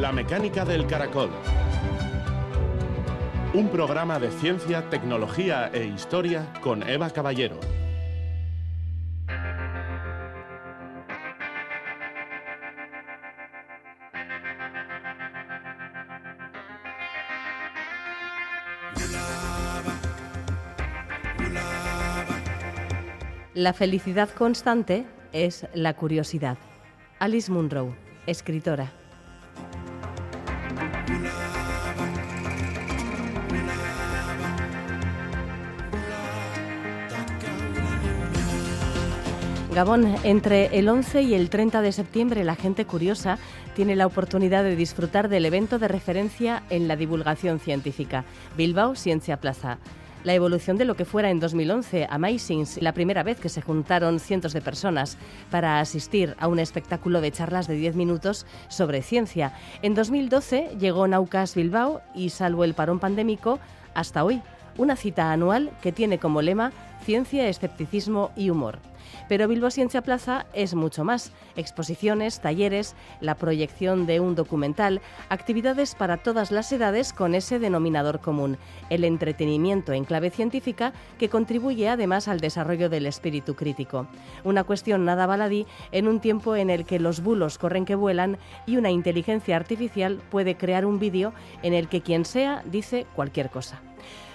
La mecánica del caracol. Un programa de ciencia, tecnología e historia con Eva Caballero. La felicidad constante es la curiosidad. Alice Munro, escritora. Gabón, entre el 11 y el 30 de septiembre la gente curiosa tiene la oportunidad de disfrutar del evento de referencia en la divulgación científica, Bilbao Ciencia Plaza la evolución de lo que fuera en 2011 Amazings, la primera vez que se juntaron cientos de personas para asistir a un espectáculo de charlas de 10 minutos sobre ciencia. En 2012 llegó Naucas Bilbao y salvo el parón pandémico, hasta hoy, una cita anual que tiene como lema ciencia, escepticismo y humor. Pero Bilbao Ciencia Plaza es mucho más. Exposiciones, talleres, la proyección de un documental, actividades para todas las edades con ese denominador común, el entretenimiento en clave científica que contribuye además al desarrollo del espíritu crítico. Una cuestión nada baladí en un tiempo en el que los bulos corren que vuelan y una inteligencia artificial puede crear un vídeo en el que quien sea dice cualquier cosa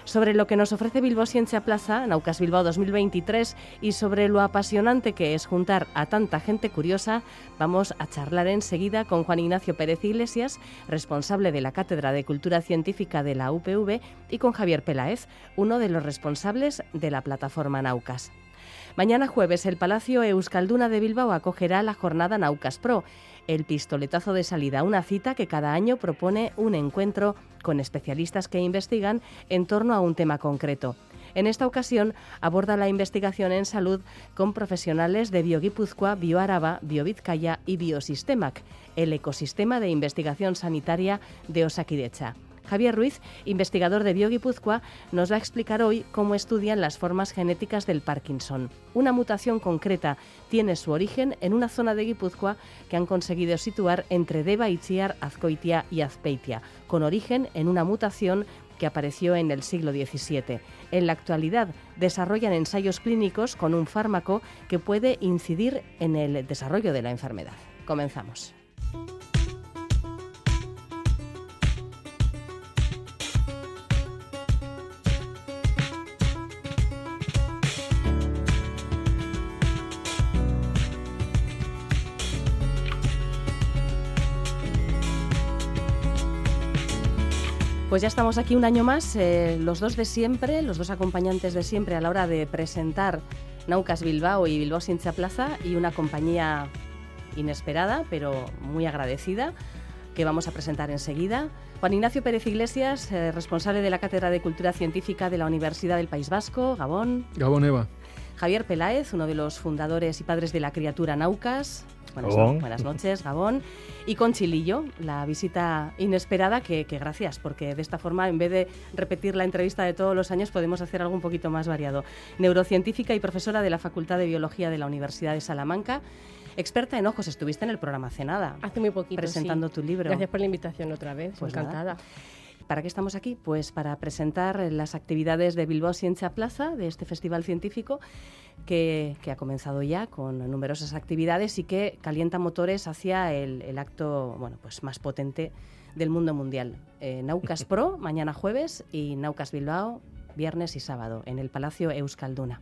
sobre lo que nos ofrece Bilbao Ciencia Plaza, Naucas Bilbao 2023, y sobre lo apasionante que es juntar a tanta gente curiosa, vamos a charlar enseguida con Juan Ignacio Pérez Iglesias, responsable de la Cátedra de Cultura Científica de la UPV, y con Javier Peláez, uno de los responsables de la plataforma Naucas. Mañana jueves el Palacio Euskalduna de Bilbao acogerá la jornada Naucas Pro, el pistoletazo de salida, una cita que cada año propone un encuentro con especialistas que investigan en torno a un tema concreto. En esta ocasión aborda la investigación en salud con profesionales de BioGuipúzcoa, BioAraba, BioVizcaya y Biosistemac, el ecosistema de investigación sanitaria de Osakidecha. Javier Ruiz, investigador de BioGuipúzcoa, nos va a explicar hoy cómo estudian las formas genéticas del Parkinson. Una mutación concreta tiene su origen en una zona de Guipúzcoa que han conseguido situar entre Deva, Itziar, Azcoitia y Azpeitia, con origen en una mutación que apareció en el siglo XVII. En la actualidad desarrollan ensayos clínicos con un fármaco que puede incidir en el desarrollo de la enfermedad. Comenzamos. Pues ya estamos aquí un año más, eh, los dos de siempre, los dos acompañantes de siempre a la hora de presentar Naucas Bilbao y Bilbao Ciencia Plaza y una compañía inesperada, pero muy agradecida, que vamos a presentar enseguida. Juan Ignacio Pérez Iglesias, eh, responsable de la Cátedra de Cultura Científica de la Universidad del País Vasco, Gabón. Gabón Eva. Javier Peláez, uno de los fundadores y padres de la criatura Naucas. Buenas, noches, Gabón. Y con Chilillo, la visita inesperada, que, gracias, porque de esta forma, en vez de repetir la entrevista de todos los años, podemos hacer algo un poquito más variado. Neurocientífica y profesora de la Facultad de Biología de la Universidad de Salamanca experta en ojos. Estuviste en el programa hace nada. Hace muy poquito. Presentando tu libro. Gracias por la invitación otra vez. Pues encantada. ¿Para qué estamos aquí? Pues para presentar las actividades de Bilbao Ciencia Plaza, de este festival científico, que, ha comenzado ya con numerosas actividades y que calienta motores hacia el, acto bueno, pues más potente del mundo mundial. Eh, Naucas Pro, mañana jueves, y Naucas Bilbao, viernes y sábado, en el Palacio Euskalduna.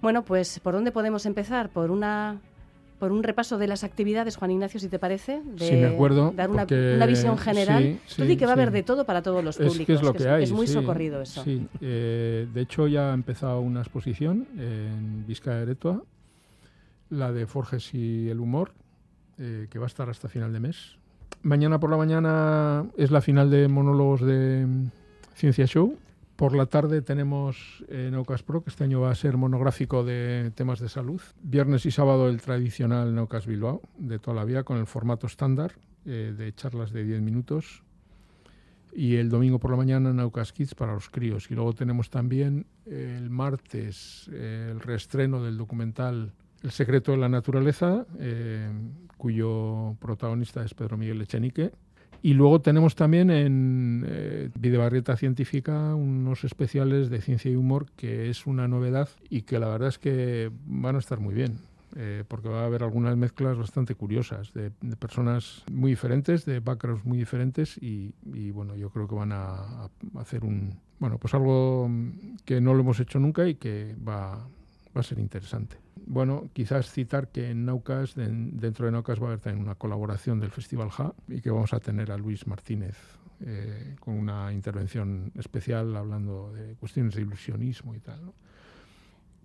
Bueno, pues ¿por dónde podemos empezar? Por una por un repaso de las actividades, Juan Ignacio, si te parece, de me acuerdo, dar una, visión general. Tú di que va a haber de todo para todos los públicos. Es, lo que, hay, es muy socorrido eso. Sí, eh, de hecho ya ha empezado una exposición en Vizcaya Eretua, la de Forges y el humor, eh, que va a estar hasta final de mes. Mañana por la mañana es la final de monólogos de Ciencia Show, por la tarde tenemos en Pro, que este año va a ser monográfico de temas de salud. Viernes y sábado el tradicional Naucas Bilbao, de toda la vida, con el formato estándar eh, de charlas de 10 minutos. Y el domingo por la mañana Naucas Kids para los críos. Y luego tenemos también el martes el reestreno del documental El secreto de la naturaleza, eh, cuyo protagonista es Pedro Miguel Echenique Y luego tenemos también en eh, Videobarrieta Científica unos especiales de ciencia y humor que es una novedad y que la verdad es que van a estar muy bien. Eh, porque va a haber algunas mezclas bastante curiosas de, personas muy diferentes, de backgrounds muy diferentes y, bueno, yo creo que van a, hacer un, bueno, pues algo que no lo hemos hecho nunca y que va, va a ser interesante. Bueno, quizás citar que en Naucas, dentro de Naucas va a haber también una colaboración del Festival Ja y que vamos a tener a Luis Martínez eh, con una intervención especial hablando de cuestiones de ilusionismo y tal.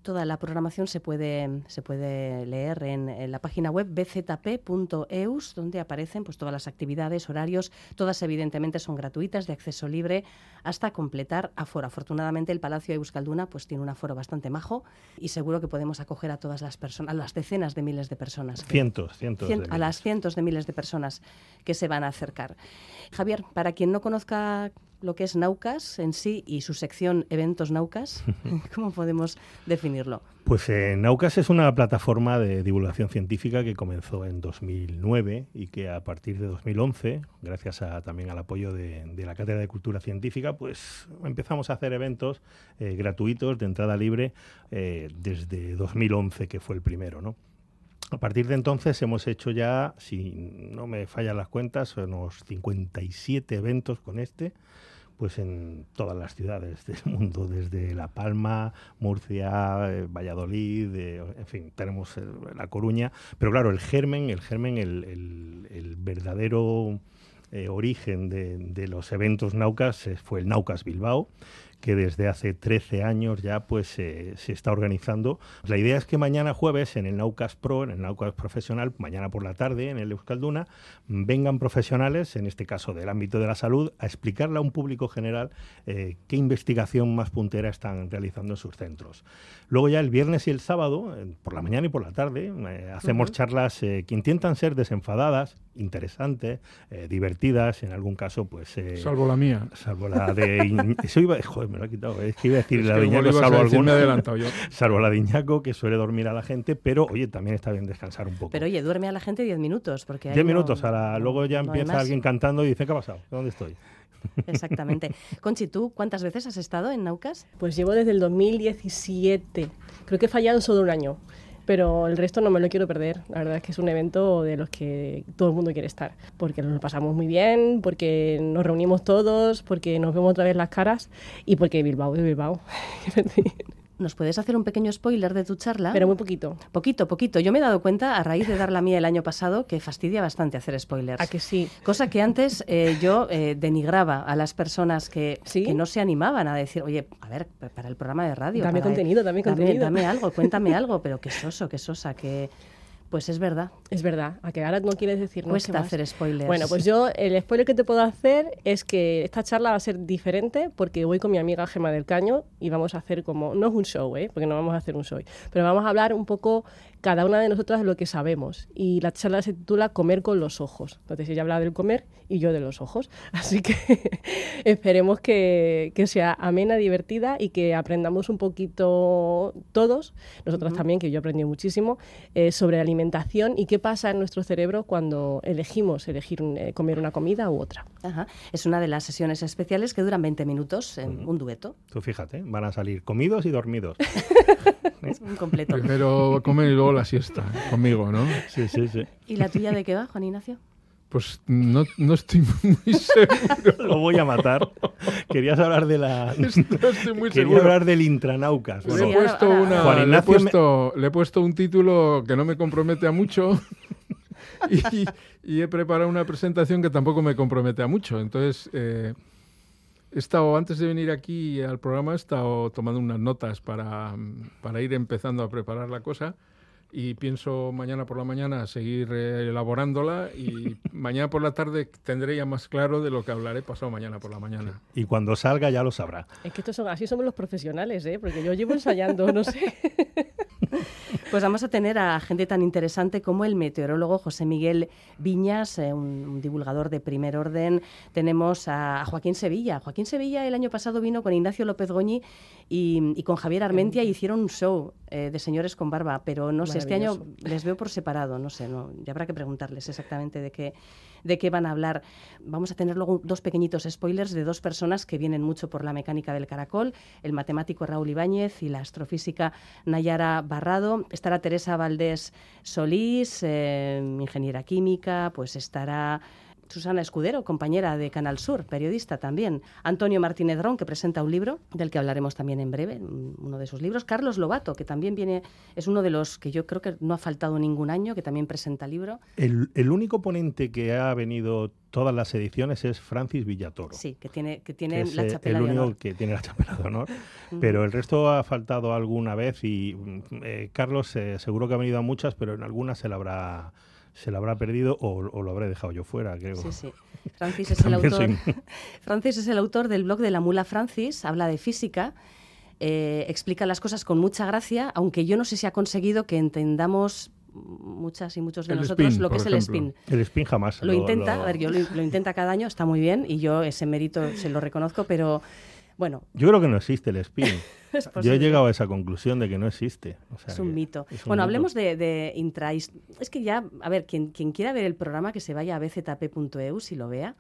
Toda la programación se puede, se puede leer en, la página web bzp.eus, donde aparecen pues, todas las actividades, horarios, todas evidentemente son gratuitas, de acceso libre, hasta completar aforo. Afortunadamente el Palacio de Euskalduna pues, tiene un aforo bastante majo y seguro que podemos acoger a todas las personas, a las decenas de miles de personas. cientos, cientos. de a las cientos de miles de personas que se van a acercar. Javier, para quien no conozca lo que es Naucas en sí y su sección Eventos Naucas? ¿Cómo podemos definirlo? Pues eh, Naucas es una plataforma de divulgación científica que comenzó en 2009 y que a partir de 2011, gracias a, también al apoyo de, la Cátedra de Cultura Científica, pues empezamos a hacer eventos eh, gratuitos de entrada libre eh, desde 2011, que fue el primero, ¿no? A partir de entonces hemos hecho ya, si no me fallan las cuentas, unos 57 eventos con este, pues en todas las ciudades del mundo, desde La Palma, Murcia, eh, Valladolid, eh, en fin, tenemos La Coruña, pero claro, el germen, el germen, el, verdadero eh, origen de, de, los eventos Naucas fue el Naucas Bilbao, que desde hace 13 años ya pues se está organizando. La idea es que mañana jueves en el Naucas Pro, en el Naucas Profesional, mañana por la tarde en el Euskalduna, vengan profesionales, en este caso del ámbito de la salud, a explicarle a un público general eh, qué investigación más puntera están realizando en sus centros. Luego ya el viernes y el sábado, por la mañana y por la tarde, eh, hacemos charlas eh, que intentan ser desenfadadas, interesantes, divertidas, en algún caso pues... salvo la mía. Salvo la de... Eso iba, joder, me lo ha quitado. Es que iba a decir la Diñaco, salvo alguna. Yo. Salvo la Diñaco, que suele dormir a la gente, pero oye, también está bien descansar un poco. Pero oye, duerme a la gente 10 minutos. porque 10 minutos, luego ya empieza alguien cantando y dice, ¿qué ha pasado? ¿Dónde estoy? Exactamente. Conchi, ¿tú cuántas veces has estado en Naucas? Pues llevo desde el 2017. Creo que he fallado solo un año pero el resto no me lo quiero perder. La verdad es que es un evento de los que todo el mundo quiere estar, porque nos lo pasamos muy bien, porque nos reunimos todos, porque nos vemos otra vez las caras y porque Bilbao es Bilbao. ¿Nos puedes hacer un pequeño spoiler de tu charla? Pero muy poquito. Poquito, poquito. Yo me he dado cuenta, a raíz de dar la mía el año pasado, que fastidia bastante hacer spoilers. ¿A que sí? Cosa que antes eh, yo eh, denigraba a las personas que, que, no se animaban a decir, oye, a ver, para el programa de radio. Dame contenido, dame contenido. Dame, algo, cuéntame algo, pero qué soso, qué sosa, que pues es verdad. Es verdad. A que ahora no quieres decir nada. Cuesta hacer spoilers. Bueno, pues yo el spoiler que te puedo hacer es que esta charla va a ser diferente porque voy con mi amiga Gema del Caño y vamos a hacer como, no es un show, ¿eh? porque no vamos a hacer un show, pero vamos a hablar un poco cada una de nosotras de lo que sabemos. Y la charla se titula Comer con los ojos. Entonces ella habla del comer y yo de los ojos. Así que esperemos que, que, sea amena, divertida y que aprendamos un poquito todos, nosotras también, que yo aprendí muchísimo, eh, sobre alimentación y qué pasa en nuestro cerebro cuando elegimos elegir eh, comer una comida u otra. Ajá. Es una de las sesiones especiales que duran 20 minutos en un dueto. Tú fíjate, van a salir comidos y dormidos. es un completo. Primero comer y luego la siesta conmigo, ¿no? Sí, sí, sí. ¿Y la tuya de qué va, Juan Ignacio? Pues no, no, estoy muy seguro. Lo voy a matar. Querías hablar de la. No estoy muy Quería hablar del intranaucas. le, he puesto una, le, he puesto, le he puesto un título que no me compromete a mucho. y, y, he preparado una presentación que tampoco me compromete a mucho. Entonces, eh, he estado, antes de venir aquí al programa, he estado tomando unas notas para, para ir empezando a preparar la cosa y pienso mañana por la mañana seguir eh, elaborándola y mañana por la tarde tendré ya más claro de lo que hablaré pasado mañana por la mañana. Y cuando salga ya lo sabrá. Es que estos son, así somos los profesionales, ¿eh? porque yo llevo ensayando, no sé. Pues vamos a tener a gente tan interesante como el meteorólogo José Miguel Viñas, eh, un, divulgador de primer orden. Tenemos a, Joaquín Sevilla. Joaquín Sevilla el año pasado vino con Ignacio López Goñi y, con Javier Armentia y hicieron un show eh, de señores con barba, pero no sé, este año les veo por separado, no sé, no, ya habrá que preguntarles exactamente de qué, de qué van a hablar. Vamos a tener luego dos pequeñitos spoilers de dos personas que vienen mucho por la mecánica del caracol, el matemático Raúl Ibáñez y la astrofísica Nayara Barrado estará Teresa Valdés Solís, eh, ingeniera química, pues estará Susana Escudero, compañera de Canal Sur, periodista también. Antonio Martínez Ron, que presenta un libro, del que hablaremos también en breve, uno de sus libros. Carlos Lobato, que también viene, es uno de los que yo creo que no ha faltado ningún año, que también presenta libro. El, único ponente que ha venido todas las ediciones es Francis Villatoro. Sí, que tiene, que tiene la chapela el único que tiene la chapela de honor. pero el resto ha faltado alguna vez y eh, Carlos eh, seguro que ha venido a muchas, pero en algunas se la habrá se lo habrá perdido o, lo habré dejado yo fuera, creo. Sí, sí. Francis es, el autor, Francis es el autor del blog de la mula Francis, habla de física, eh, explica las cosas con mucha gracia, aunque yo no sé si ha conseguido que entendamos muchas y muchos de nosotros lo que es el spin. El spin jamás. Lo, intenta, a ver, yo lo, intenta cada año, está muy bien y yo ese mérito se lo reconozco, pero bueno. Yo creo que no existe el spin. Yo he llegado a esa conclusión de que no existe. es un mito. bueno, hablemos de, de intra... Es que ya, a ver, quien, quien quiera ver el programa, que se vaya a bzp.eu si lo vea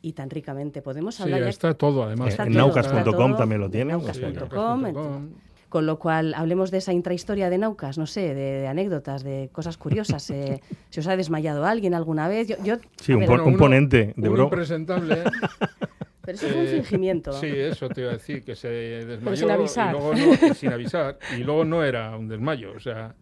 y tan ricamente. Podemos hablar. Sí, está todo, además. en naucas.com también lo tiene. Naucas.com. con lo cual, hablemos de esa intrahistoria de Naucas, no sé, de, anécdotas, de cosas curiosas. Eh, ¿Se os ha desmayado alguien alguna vez? Yo, sí, un, ponente de bro. impresentable. Pero eso es un eh, fingimiento. Sí, eso te iba a decir, que se desmayó sin avisar. Y luego no, sin avisar. Y luego no era un desmayo. O sea,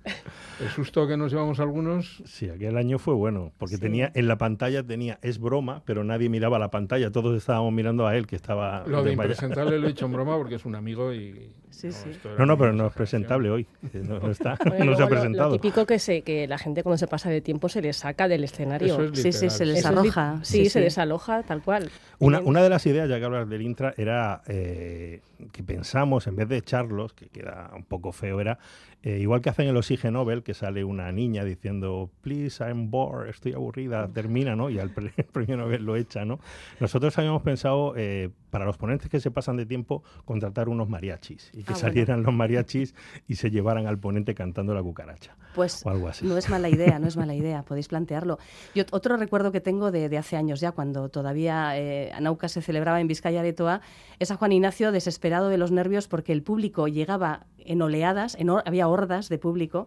el susto que nos llevamos algunos. Sí, aquel año fue bueno, porque tenía en la pantalla tenía es broma, pero nadie miraba la pantalla. Todos estábamos mirando a él, que estaba. Lo de impresentable lo he dicho en broma porque es un amigo y. Sí, sí. No, no, pero no es presentable hoy. No, está, no se ha presentado. Lo, típico que, se, que la gente cuando se pasa de tiempo se le saca del escenario. sí, sí, se desaloja. Sí, se desaloja, tal cual. Una, una de las ideas ya que hablas del intra, era eh, que pensamos, en vez de echarlos, que queda un poco feo, era eh, igual que hacen el Oxygen Nobel, que sale una niña diciendo, please, I'm bored, estoy aburrida, termina, ¿no? Y al premio Nobel lo echa, ¿no? Nosotros habíamos pensado, eh, para los ponentes que se pasan de tiempo, contratar unos mariachis y que ah, salieran los mariachis y se llevaran al ponente cantando la cucaracha. Pues o algo así. no es mala idea, no es mala idea, podéis plantearlo. Yo otro recuerdo que tengo de, hace años ya, cuando todavía eh, Anauca se celebraba en Vizcaya de Toa, es a Juan Ignacio desesperado de los nervios porque el público llegaba en oleadas, había hordas de público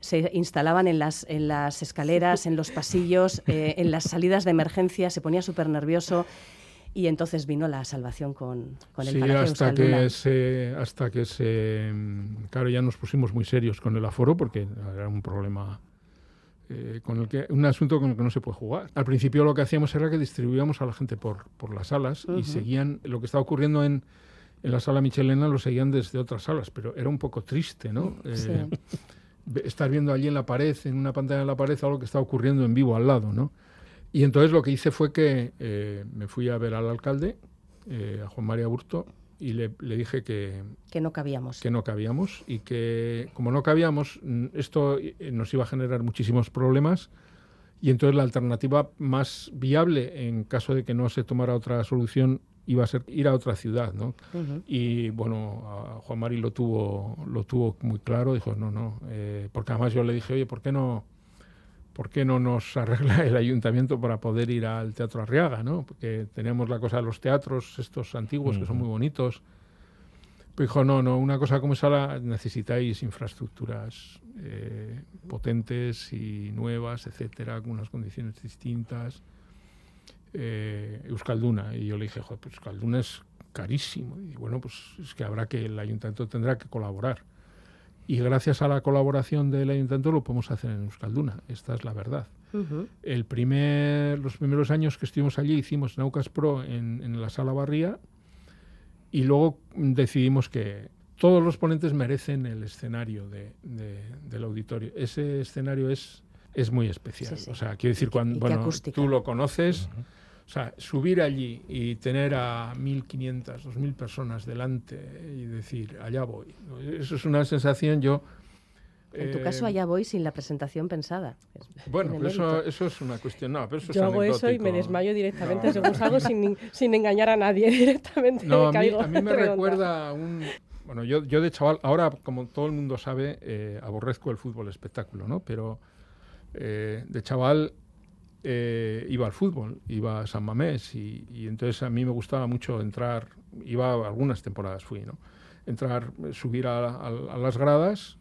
se instalaban en las, en las escaleras, en los pasillos, eh, en las salidas de emergencia, se ponía súper nervioso y entonces vino la salvación con, con el sí, hasta que se hasta que se claro ya nos pusimos muy serios con el aforo porque era un problema eh, con el que un asunto con el que no se puede jugar. Al principio lo que hacíamos era que distribuíamos a la gente por, por las salas y seguían lo que estaba ocurriendo en, en la sala Michelena lo seguían desde otras salas pero era un poco triste no eh, estar viendo allí en la pared en una pantalla en la pared algo que está ocurriendo en vivo al lado no y entonces lo que hice fue que eh, me fui a ver al alcalde, eh, a Juan María Burto, y le, dije que... Que no cabíamos. Que no cabíamos y que como no cabíamos, mm, esto eh, nos iba a generar muchísimos problemas y entonces la alternativa más viable en caso de que no se tomara otra solución iba a ser ir a otra ciudad, ¿no? Y bueno, a Juan Mari lo tuvo, lo tuvo muy claro, dijo, no, no, porque además yo le dije, oye, ¿por qué no ¿por qué no nos arregla el ayuntamiento para poder ir al Teatro Arriaga? ¿no? Porque tenemos la cosa de los teatros, estos antiguos, que son muy bonitos. Pero dijo, no, no, una cosa como esa necesitáis infraestructuras eh, potentes y nuevas, etcétera, con unas condiciones distintas. Eh, Euskalduna. Y yo le dije, joder, pues Euskalduna es carísimo. Y bueno, pues es que habrá que, el ayuntamiento tendrá que colaborar. Y gracias a la colaboración del ayuntamiento lo podemos hacer en Euskalduna. Esta es la verdad. El primer, los primeros años que estuvimos allí hicimos Naucas Pro en, la sala Barría y luego decidimos que todos los ponentes merecen el escenario de, del auditorio. Ese escenario es, es muy especial. O sea, quiero decir, cuando bueno, tú lo conoces. O sea, subir allí y tener a 1.500, 2.000 personas delante y decir, allá voy. Eso es una sensación, yo En tu Eh, caso, allá voy sin la presentación pensada. Bueno, pero eso, eso es una cuestión. No, pero eso Yo es hago eso y me desmayo directamente No. según salgo sin, sin engañar a nadie directamente. No, a mí, a mí me redonda. recuerda a un... Bueno, yo, yo de chaval, ahora como todo el mundo sabe, eh, aborrezco el fútbol espectáculo, ¿no? Pero eh, de chaval eh, iba al fútbol, iba a San Mamés y, y entonces a mí me gustaba mucho entrar, iba algunas temporadas fui, ¿no? Entrar, subir a, a- a las gradas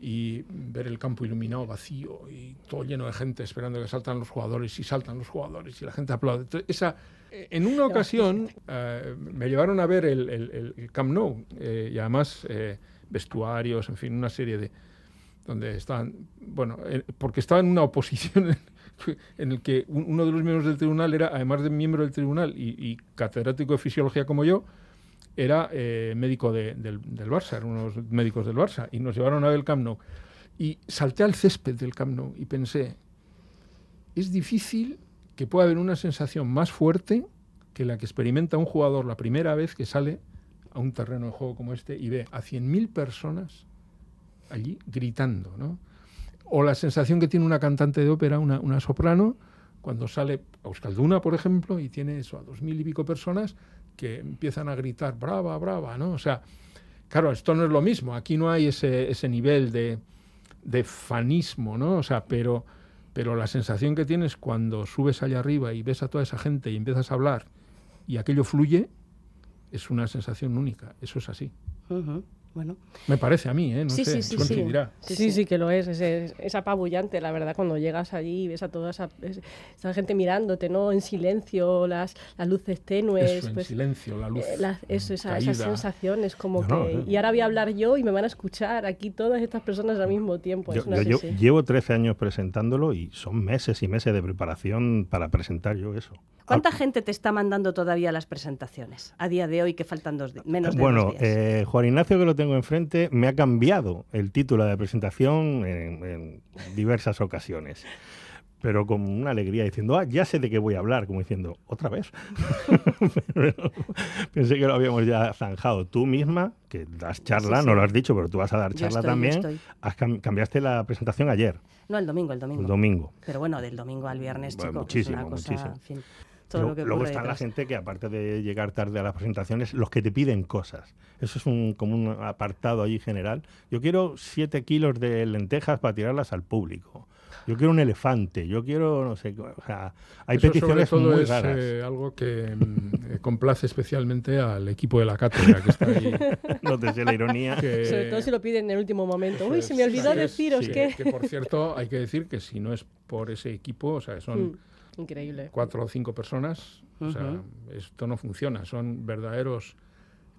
y ver el campo iluminado vacío y todo lleno de gente esperando que saltan los jugadores y saltan los jugadores y la gente aplaude. Entonces, esa, en una ocasión eh, me llevaron a ver el, el- el- el Camp Nou eh, y además eh, vestuarios, en fin, una serie de donde estaban, bueno, eh, porque estaba en una oposición en, el que un- uno de los miembros del tribunal era, además de miembro del tribunal y, y catedrático de fisiología como yo, era eh, médico de- del, del Barça, eran unos médicos del Barça, y nos llevaron a ver el Camp Nou. Y salté al césped del Camp Nou y pensé, es difícil que pueda haber una sensación más fuerte que la que experimenta un jugador la primera vez que sale a un terreno de juego como este y ve a 100.000 personas allí gritando, ¿no? O la sensación que tiene una cantante de ópera, una, soprano, cuando sale a Euskalduna, por ejemplo, y tiene eso a dos mil y pico personas que empiezan a gritar brava, brava, ¿no? O sea, claro, esto no es lo mismo. Aquí no hay ese, nivel de, fanismo, ¿no? O sea, pero, la sensación que tienes cuando subes allá arriba y ves a toda esa gente y empiezas a hablar y aquello fluye, es una sensación única. Eso es así. Bueno, Me parece a mí, ¿eh? No Sí, sé, sí, sí, sí. Sí, sí, que lo es. Es, es- es apabullante, la verdad, cuando llegas allí y ves a toda esa, es- esa gente mirándote, ¿no? En silencio, las, las luces tenues. Eso, en pues, silencio, la luz. eh, las- eso, esa- esas sensaciones como No, no, que... no. Y ahora voy a hablar yo y me van a escuchar aquí todas estas personas al mismo tiempo. Yo, es una yo sí. llevo 13 años presentándolo y son meses y meses de preparación para presentar yo eso. ¿Cuánta gente te está mandando todavía las presentaciones a día de hoy que faltan dos di- menos de bueno, dos días? eh, Juan Ignacio, que lo tengo enfrente, me ha cambiado el título de presentación en, en diversas ocasiones. Pero con una alegría diciendo, ah, ya sé de qué voy a hablar, como diciendo, ¿otra vez? Pero pensé que lo habíamos ya zanjado. Tú misma, que das charla, Sí, no lo has dicho, pero tú vas a dar charla estoy, también. Has cam- cambiaste la presentación ayer, No, el domingo, el domingo. el domingo. Pero bueno, del domingo al viernes, Bueno, chico, muchísimo, es una cosa, muchísimo. en fin, todo Luego- lo que luego está la detrás. gente que aparte de llegar tarde a las presentaciones, los que te piden cosas. Eso es un, como un apartado allí general. Yo quiero siete kilos de lentejas para tirarlas al público. Yo quiero un elefante. Yo quiero, no sé, o sea, hay Eso peticiones sobre todo muy es raras. eh, algo que mm, eh, complace especialmente al equipo de la cátedra que está ahí. No te sé la ironía. que- Sobre todo si lo piden en el último momento. Uy, se me olvidó deciros sí, que... que por cierto hay que decir que si no es por ese equipo, o sea, son Mm, Increíble. cuatro o cinco personas, o sea, esto no funciona, son verdaderos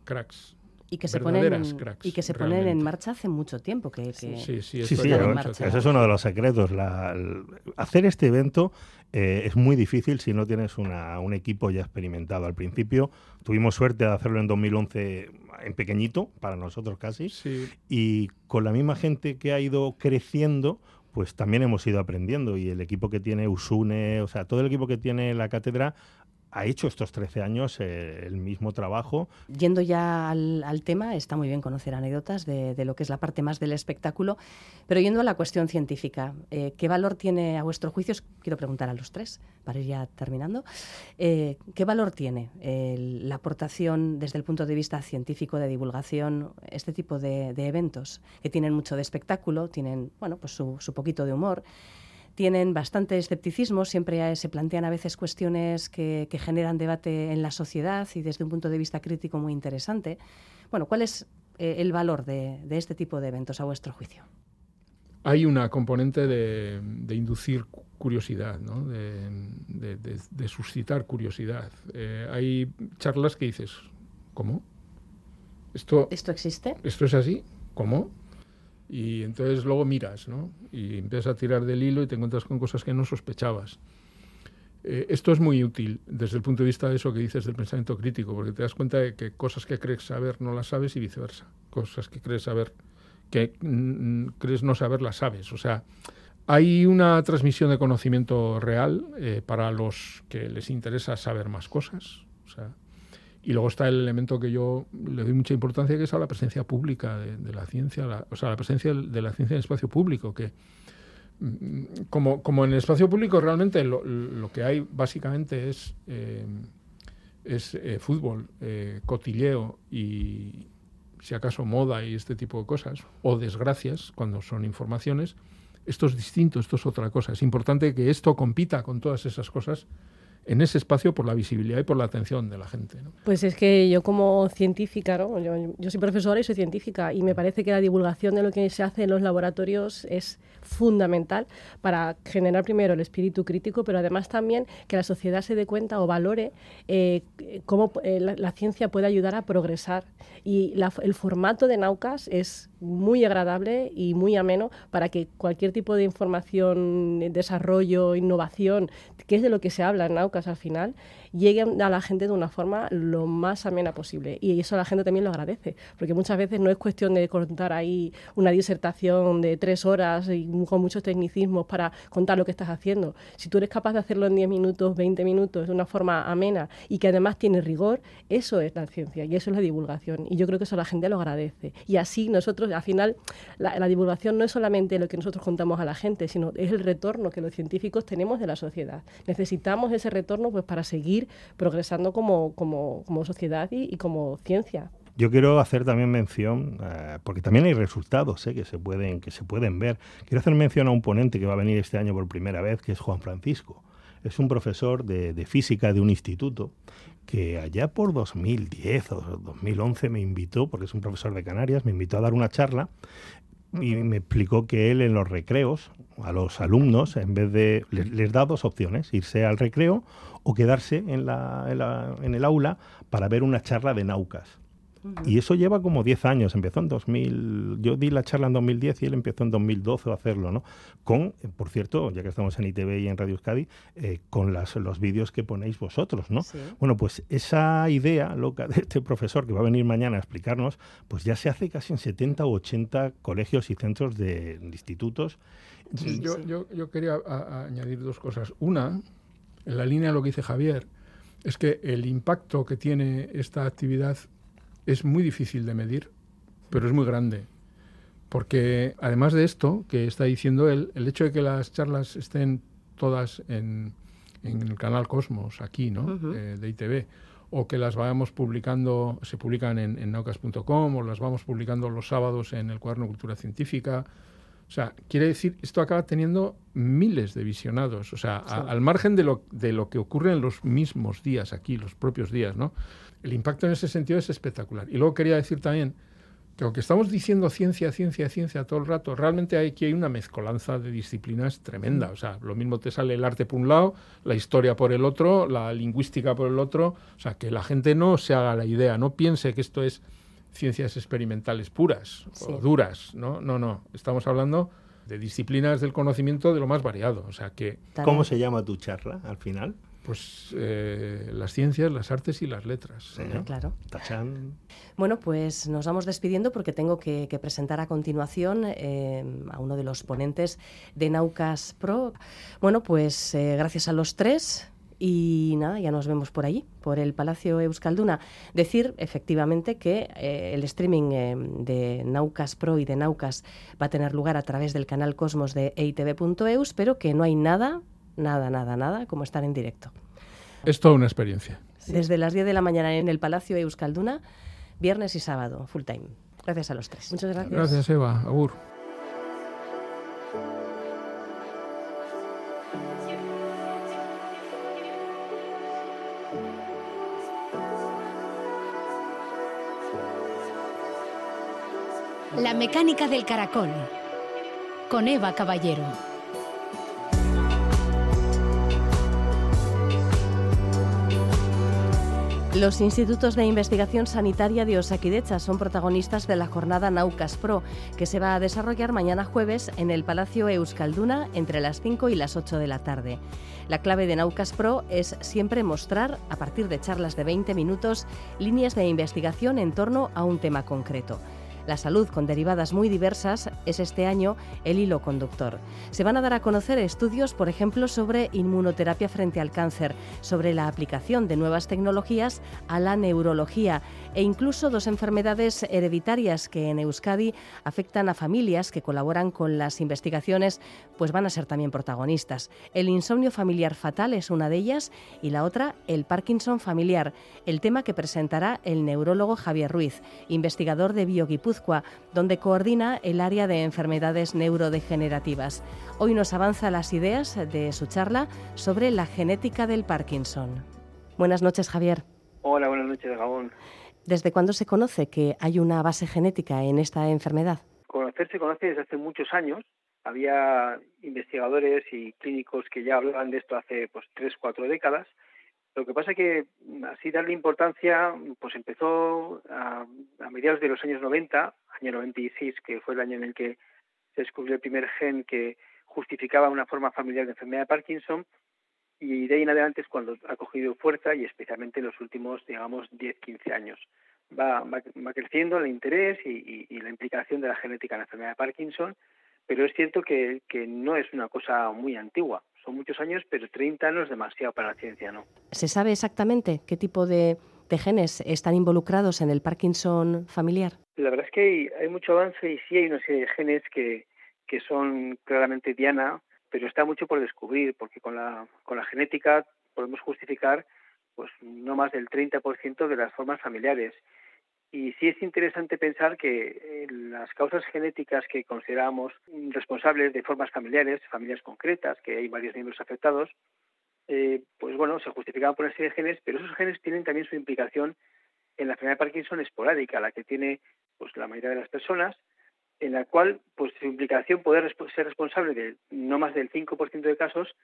cracks. Y que se ponen, cracks, y que se ponen en marcha hace mucho tiempo. Que, que- Sí, sí, Sí, sí, ese es uno de los secretos. La- el- hacer este evento eh, es muy difícil si no tienes una- un equipo ya experimentado. Al principio tuvimos suerte de hacerlo en 2011 en pequeñito, para nosotros casi, Sí, y con la misma gente que ha ido creciendo, pues también hemos ido aprendiendo. Y el equipo que tiene Usune, o sea, todo el equipo que tiene la cátedra ha hecho estos 13 años eh, el mismo trabajo. Yendo ya al, al tema, está muy bien conocer anécdotas de, de lo que es la parte más del espectáculo, pero yendo a la cuestión científica, eh, ¿qué valor tiene a vuestro juicio? Os quiero preguntar a los tres, para ir ya terminando, eh, ¿qué valor tiene la aportación desde el punto de vista científico de divulgación, este tipo de, de eventos que tienen mucho de espectáculo, tienen bueno, pues su, su poquito de humor? Tienen bastante escepticismo, siempre se plantean a veces cuestiones que, que generan debate en la sociedad y desde un punto de vista crítico muy interesante. Bueno, ¿cuál es eh, el valor de, de este tipo de eventos a vuestro juicio? hay una componente de, de inducir cu- curiosidad, ¿no? de, de- de- de suscitar curiosidad. Eh, hay charlas que dices, ¿cómo? ¿Esto, ¿Esto existe? ¿Esto es así? ¿Cómo? Y entonces luego miras, ¿no? Y empiezas a tirar del hilo y te encuentras con cosas que no sospechabas. Eh, esto es muy útil desde el punto de vista de eso que dices del pensamiento crítico, porque te das cuenta de que cosas que crees saber no las sabes y viceversa. Cosas que crees saber, que mm, crees no saber las sabes. O sea, hay una transmisión de conocimiento real eh, para los que les interesa saber más cosas. O sea, Y luego está el elemento que yo le doy mucha importancia, que es a la presencia pública de, la ciencia, o sea, la presencia de la ciencia en el espacio público, que mm, como, como en el espacio público realmente lo, que hay básicamente es, eh, es eh, fútbol, eh, cotilleo y, si acaso, moda y este tipo de cosas, o desgracias, cuando son informaciones, esto es distinto, esto es otra cosa. Es importante que esto compita con todas esas cosas en ese espacio por la visibilidad y por la atención de la gente. Pues es que yo como científica, ¿no? yo, yo, soy profesora y soy científica y me parece que la divulgación de lo que se hace en los laboratorios es fundamental para generar primero el espíritu crítico, pero además también que la sociedad se dé cuenta o valore eh, cómo eh, la, ciencia puede ayudar a progresar. Y el formato de Naucas es muy agradable y muy ameno para que cualquier tipo de información, desarrollo, innovación, que es de lo que se habla en Naucas al final, llegue a la gente de una forma lo más amena posible. Y eso la gente también lo agradece, porque muchas veces no es cuestión de contar ahí una disertación de tres horas y con muchos tecnicismos para contar lo que estás haciendo. Si tú eres capaz de hacerlo en 10 minutos, 20 minutos, de una forma amena y que además tiene rigor, eso es la ciencia y eso es la divulgación. Y yo creo que eso la gente lo agradece. Y así nosotros, al final, la, la divulgación no es solamente lo que nosotros contamos a la gente, sino es el retorno que los científicos tenemos de la sociedad. Necesitamos ese retorno pues para seguir progresando como, como, como sociedad y, como ciencia. Yo quiero hacer también mención, eh, porque también hay resultados eh, que, se pueden, que se pueden ver. Quiero hacer mención a un ponente que va a venir este año por primera vez, que es Juan Francisco. Es un profesor de, de física de un instituto que allá por 2010 o 2011 me invitó, porque es un profesor de Canarias, me invitó a dar una charla y me explicó que él en los recreos, a los alumnos, en vez de. les, da dos opciones: irse al recreo o quedarse en, la, en, el aula para ver una charla de Naucas. Y eso lleva como 10 años, empezó en 2000, yo di la charla en 2010 y él empezó en 2012 a hacerlo, ¿no? Con, por cierto, ya que estamos en ITV y en Radio Euskadi, eh, con las, los vídeos que ponéis vosotros, ¿no? Bueno, pues esa idea loca de este profesor que va a venir mañana a explicarnos, pues ya se hace casi en 70 u 80 colegios y centros de, institutos. yo, yo, yo, quería añadir dos cosas. Una, en la línea de lo que dice Javier, es que el impacto que tiene esta actividad es muy difícil de medir, pero es muy grande. Porque además de esto que está diciendo él, el hecho de que las charlas estén todas en, el canal Cosmos, aquí, ¿no? Eh, de ITV, o que las vayamos publicando, se publican en, en naucas.com, o las vamos publicando los sábados en el cuaderno Cultura Científica, o sea, quiere decir, esto acaba teniendo miles de visionados, o sea, al margen de lo, de lo que ocurre en los mismos días aquí, los propios días, ¿no? El impacto en ese sentido es espectacular. Y luego quería decir también que aunque estamos diciendo ciencia, ciencia, ciencia todo el rato, realmente aquí hay una mezcolanza de disciplinas tremenda. O sea, lo mismo te sale el arte por un lado, la historia por el otro, la lingüística por el otro. O sea, que la gente no se haga la idea, no piense que esto es ciencias experimentales puras o duras, ¿no? No, no, estamos hablando de disciplinas del conocimiento de lo más variado, o sea que... ¿Cómo se llama tu charla al final? Pues eh, las ciencias, las artes y las letras. Claro. Bueno, pues nos vamos despidiendo porque tengo que, presentar a continuación eh, a uno de los ponentes de Naucas Pro. Bueno, pues eh, gracias a los tres y nada, ya nos vemos por allí, por el Palacio Euskalduna. Decir efectivamente que eh, el streaming eh, de Naucas Pro y de Naucas va a tener lugar a través del canal Cosmos de eitv.eus, pero que no hay nada, nada, nada, nada como estar en directo. Es toda una experiencia. Desde las 10 de la mañana en el Palacio Euskalduna, viernes y sábado, full time. Gracias a los tres. Muchas gracias. Gracias, Eva. Agur. La mecánica del caracol. Con Eva Caballero. Los institutos de investigación sanitaria de Osakidecha son protagonistas de la jornada Naucas Pro, que se va a desarrollar mañana jueves en el Palacio Euskalduna entre las 5 y las 8 de la tarde. La clave de Naucas Pro es siempre mostrar, a partir de charlas de 20 minutos, líneas de investigación en torno a un tema concreto. La salud con derivadas muy diversas es este año el hilo conductor. Se van a dar a conocer estudios, por ejemplo, sobre inmunoterapia frente al cáncer, sobre la aplicación de nuevas tecnologías a la neurología e incluso dos enfermedades hereditarias que en Euskadi afectan a familias que colaboran con las investigaciones, pues van a ser también protagonistas. El insomnio familiar fatal es una de ellas y la otra, el Parkinson familiar, el tema que presentará el neurólogo Javier Ruiz, investigador de Bioguipúzcoa, donde coordina el área de enfermedades neurodegenerativas. Hoy nos avanza las ideas de su charla sobre la genética del Parkinson. Buenas noches, Javier. Hola, buenas noches, Gabón. ¿Desde cuándo se conoce que hay una base genética en esta enfermedad? Conocer se conoce desde hace muchos años. Había investigadores y clínicos que ya hablaban de esto hace pues tres, cuatro décadas. Lo que pasa es que así darle importancia, pues empezó a, mediados de los años 90, año 96, que fue el año en el que se descubrió el primer gen que justificaba una forma familiar de enfermedad de Parkinson y de ahí en adelante es cuando ha cogido fuerza y especialmente en los últimos, digamos, 10, 15 años. Va, creciendo el interés y, la implicación de la genética en la enfermedad de Parkinson, pero es cierto que no es una cosa muy antigua. Son muchos años, pero 30 años es demasiado para la ciencia, ¿no? ¿Se sabe exactamente qué tipo de, de genes están involucrados en el Parkinson familiar? La verdad es que hay, hay mucho avance y sí hay una serie de genes que, que son claramente diana pero está mucho por descubrir, porque con la, con la genética podemos justificar pues no más del 30% de las formas familiares. Y sí es interesante pensar que eh, las causas genéticas que consideramos responsables de formas familiares, familias concretas, que hay varios miembros afectados, eh, pues bueno, se justifican por una serie de genes, pero esos genes tienen también su implicación en la enfermedad de Parkinson esporádica, la que tiene pues la mayoría de las personas, en la cual pues su implicación puede ser responsable de no más del 5% de casos,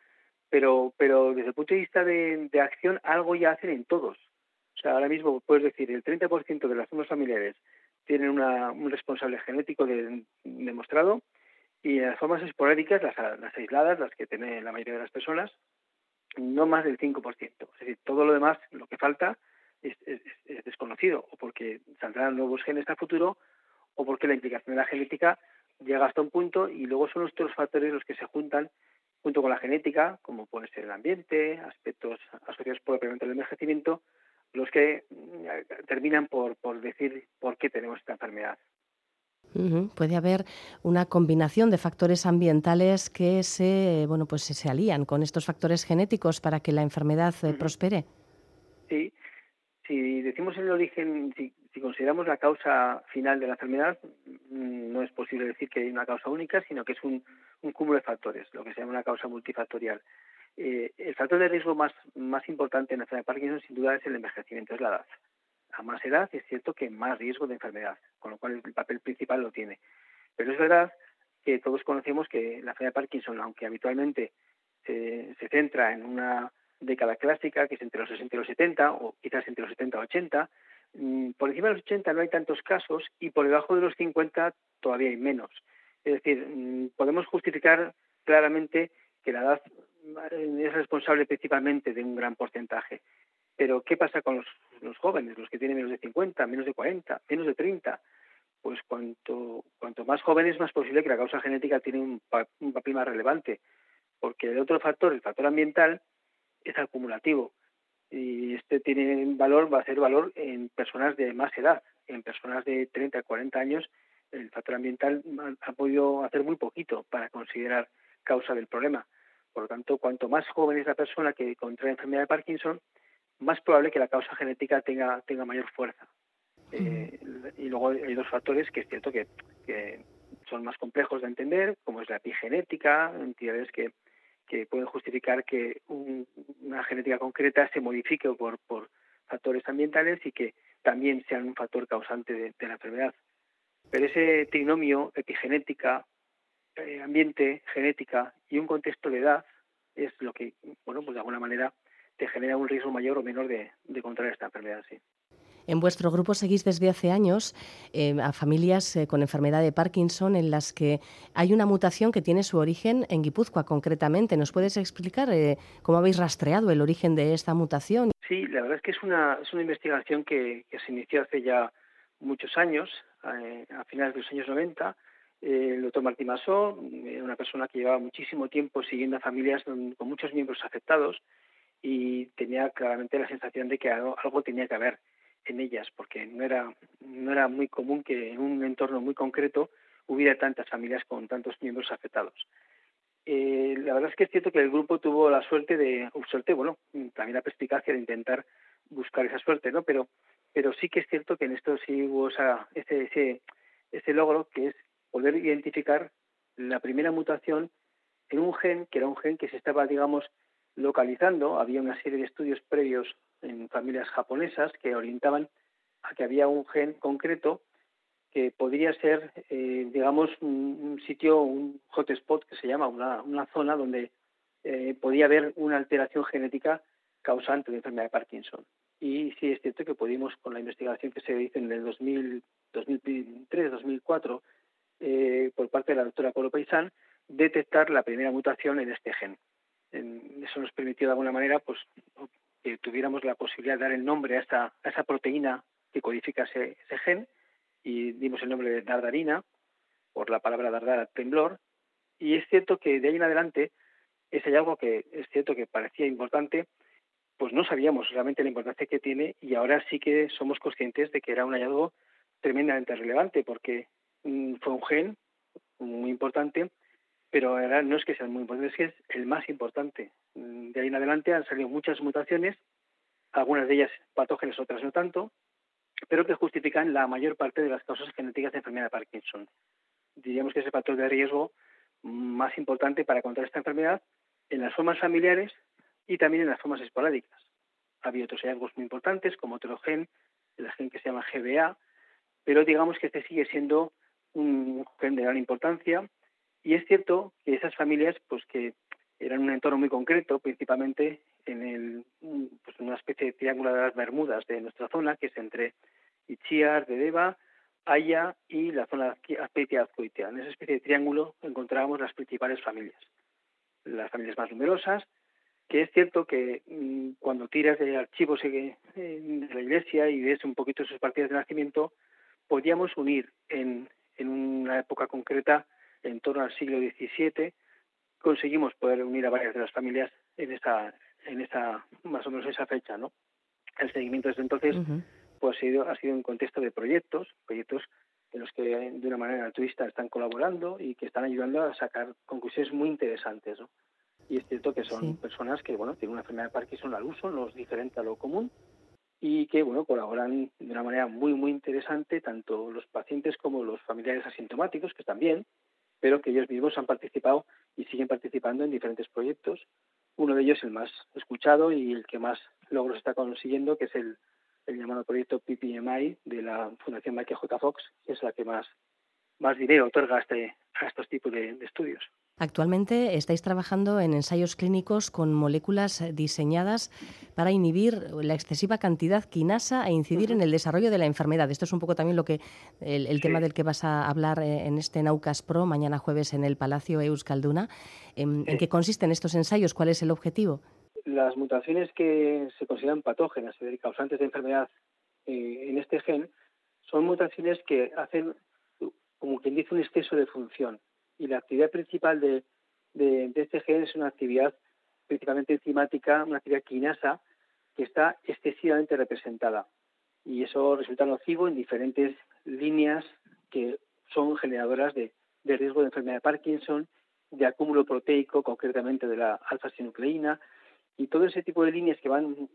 pero, pero desde el punto de vista de, acción algo ya hacen en todos. O sea, ahora mismo puedes decir el 30% de las formas familiares tienen un responsable genético demostrado y en las formas esporádicas, las, aisladas, las que tiene la mayoría de las personas, no más del 5%. Es decir, todo lo demás, lo que falta, es desconocido o porque saldrán nuevos genes a futuro o porque la implicación de la genética llega hasta un punto y luego son otros factores los que se juntan junto con la genética, como puede ser el ambiente, aspectos asociados propiamente al envejecimiento, los que mm, terminan por, por decir por qué tenemos esta enfermedad. Puede haber una combinación de factores ambientales que se, bueno, pues se alían con estos factores genéticos para que la enfermedad eh, prospere. Sí, si decimos el origen, si si consideramos la causa final de la enfermedad, mm, no es posible decir que hay una causa única, sino que es un, cúmulo de factores, lo que se llama una causa multifactorial. Eh, el factor de riesgo más, importante en la enfermedad de Parkinson, sin duda, es el envejecimiento, es la edad. A más edad es cierto que más riesgo de enfermedad, con lo cual el papel principal lo tiene. Pero es verdad que todos conocemos que la enfermedad de Parkinson, aunque habitualmente se, se centra en una década clásica, que es entre los 60 y los 70, o quizás entre los 70 y 80, Mm, por encima de los 80 no hay tantos casos y por debajo de los 50 todavía hay menos. Es decir, mm, podemos justificar claramente que la edad mm, es responsable principalmente de un gran porcentaje. Pero, ¿qué pasa con los, jóvenes, los que tienen menos de 50, menos de 40, menos de 30? Pues cuanto, cuanto más jóvenes, más posible que la causa genética tiene un, un papel más relevante. Porque el otro factor, el factor ambiental, es acumulativo y este tiene valor, va a ser valor en personas de más edad, en personas de 30, 40 años, el factor ambiental ha, podido hacer muy poquito para considerar causa del problema. Por lo tanto, cuanto más joven es la persona que contrae enfermedad de Parkinson, más probable que la causa genética tenga, tenga mayor fuerza. Eh, y luego hay dos factores que es cierto que, que son más complejos de entender, como es la epigenética, entidades que que pueden justificar que una genética concreta se modifique por, por factores ambientales y que también sean un factor causante de, la enfermedad. Pero ese trinomio epigenética, eh, ambiente, genética y un contexto de edad es lo que, bueno, pues de alguna manera te genera un riesgo mayor o menor de, de contraer esta enfermedad. Sí. En vuestro grupo seguís desde hace años eh, a familias eh, con enfermedad de Parkinson en las que hay una mutación que tiene su origen en Guipúzcoa concretamente. ¿Nos puedes explicar eh, cómo habéis rastreado el origen de esta mutación? Sí, la verdad es que es una, es una investigación que, se inició hace ya muchos años, eh, a finales de los años 90. Eh, el doctor Martí Masó una persona que llevaba muchísimo tiempo siguiendo a familias con muchos miembros afectados y tenía claramente la sensación de que algo, tenía que haber en ellas, porque no era, no era muy común que en un entorno muy concreto hubiera tantas familias con tantos miembros afectados. Eh, la verdad es que es cierto que el grupo tuvo la suerte de, suerte, bueno, también la perspicacia de intentar buscar esa suerte, ¿no? Pero, pero sí que es cierto que en esto sí hubo ese, ese, ese logro que es poder identificar la primera mutación en un gen que era un gen que se estaba, digamos, localizando. Había una serie de estudios previos en familias japonesas que orientaban a que había un gen concreto que podría ser, eh, digamos, un, sitio, un hotspot que se llama, una, una zona donde eh, podía haber una alteración genética causante de enfermedad de Parkinson. Y sí es cierto que pudimos, con la investigación que se hizo en el 2000, 2003-2004 eh, por parte de la doctora Colo Paisán, detectar la primera mutación en este gen. eso nos permitió de alguna manera pues, que tuviéramos la posibilidad de dar el nombre a, esta, a esa proteína que codifica ese, gen y dimos el nombre de dardarina, por la palabra dardar, temblor, y es cierto que de ahí en adelante ese hallazgo que es cierto que parecía importante, pues no sabíamos realmente la importancia que tiene y ahora sí que somos conscientes de que era un hallazgo tremendamente relevante porque mm, fue un gen muy importante, pero no es que sea muy importante, es que es el más importante. Mm, de ahí en adelante han salido muchas mutaciones, algunas de ellas patógenas, otras no tanto, pero que justifican la mayor parte de las causas genéticas de enfermedad de Parkinson. Diríamos que es el factor de riesgo más importante para contraer esta enfermedad en las formas familiares y también en las formas esporádicas. Ha habido otros hallazgos muy importantes, como otro gen, el gen que se llama GBA, pero digamos que este sigue siendo un gen de gran importancia. Y es cierto que esas familias, pues que eran un entorno muy concreto, principalmente en el, pues una especie de triángulo de las Bermudas de nuestra zona, que es entre Ichiar, Dedeva, Haya y la zona Azpeitia Azcoitia. En esa especie de triángulo encontrábamos las principales familias, las familias más numerosas, que es cierto que mm, cuando tiras de archivos de la iglesia y ves un poquito sus partidas de nacimiento, podíamos unir en, en una época concreta, en torno al siglo XVII, conseguimos poder unir a varias de las familias en esa, en esa, más o menos esa fecha, ¿no? El seguimiento desde entonces, pues ha sido, ha sido un contexto de proyectos, proyectos en los que de una manera altruista están colaborando y que están ayudando a sacar conclusiones muy interesantes, ¿no? Y es cierto que son personas que, bueno, tienen una enfermedad de Parkinson al uso, no es diferente a lo común, y que, bueno, colaboran de una manera muy, muy interesante, tanto los pacientes como los familiares asintomáticos, que también, pero que ellos mismos han participado y siguen participando en diferentes proyectos. Uno de ellos, el más escuchado y el que más logros está consiguiendo, que es el, llamado proyecto PPMI de la Fundación Michael J. Fox, que es la que más, más dinero otorga a, este, a estos tipos de estudios. Actualmente estáis trabajando en ensayos clínicos con moléculas diseñadas para inhibir la excesiva cantidad quinasa e incidir en el desarrollo de la enfermedad. Esto es un poco también lo que el, tema del que vas a hablar en este Naucas Pro mañana jueves en el Palacio Euskalduna. ¿En, ¿En qué consisten estos ensayos? ¿Cuál es el objetivo? Las mutaciones que se consideran patógenas, y causantes de enfermedad eh, en este gen, son mutaciones que hacen, como quien dice, un exceso de función. Y la actividad principal de, este gen es una actividad principalmente enzimática, una actividad quinasa que está excesivamente representada. Y eso resulta nocivo en diferentes líneas que son generadoras de, riesgo de enfermedad de Parkinson, de acúmulo proteico, concretamente de la alfa-sinucleína, y todo ese tipo de líneas que van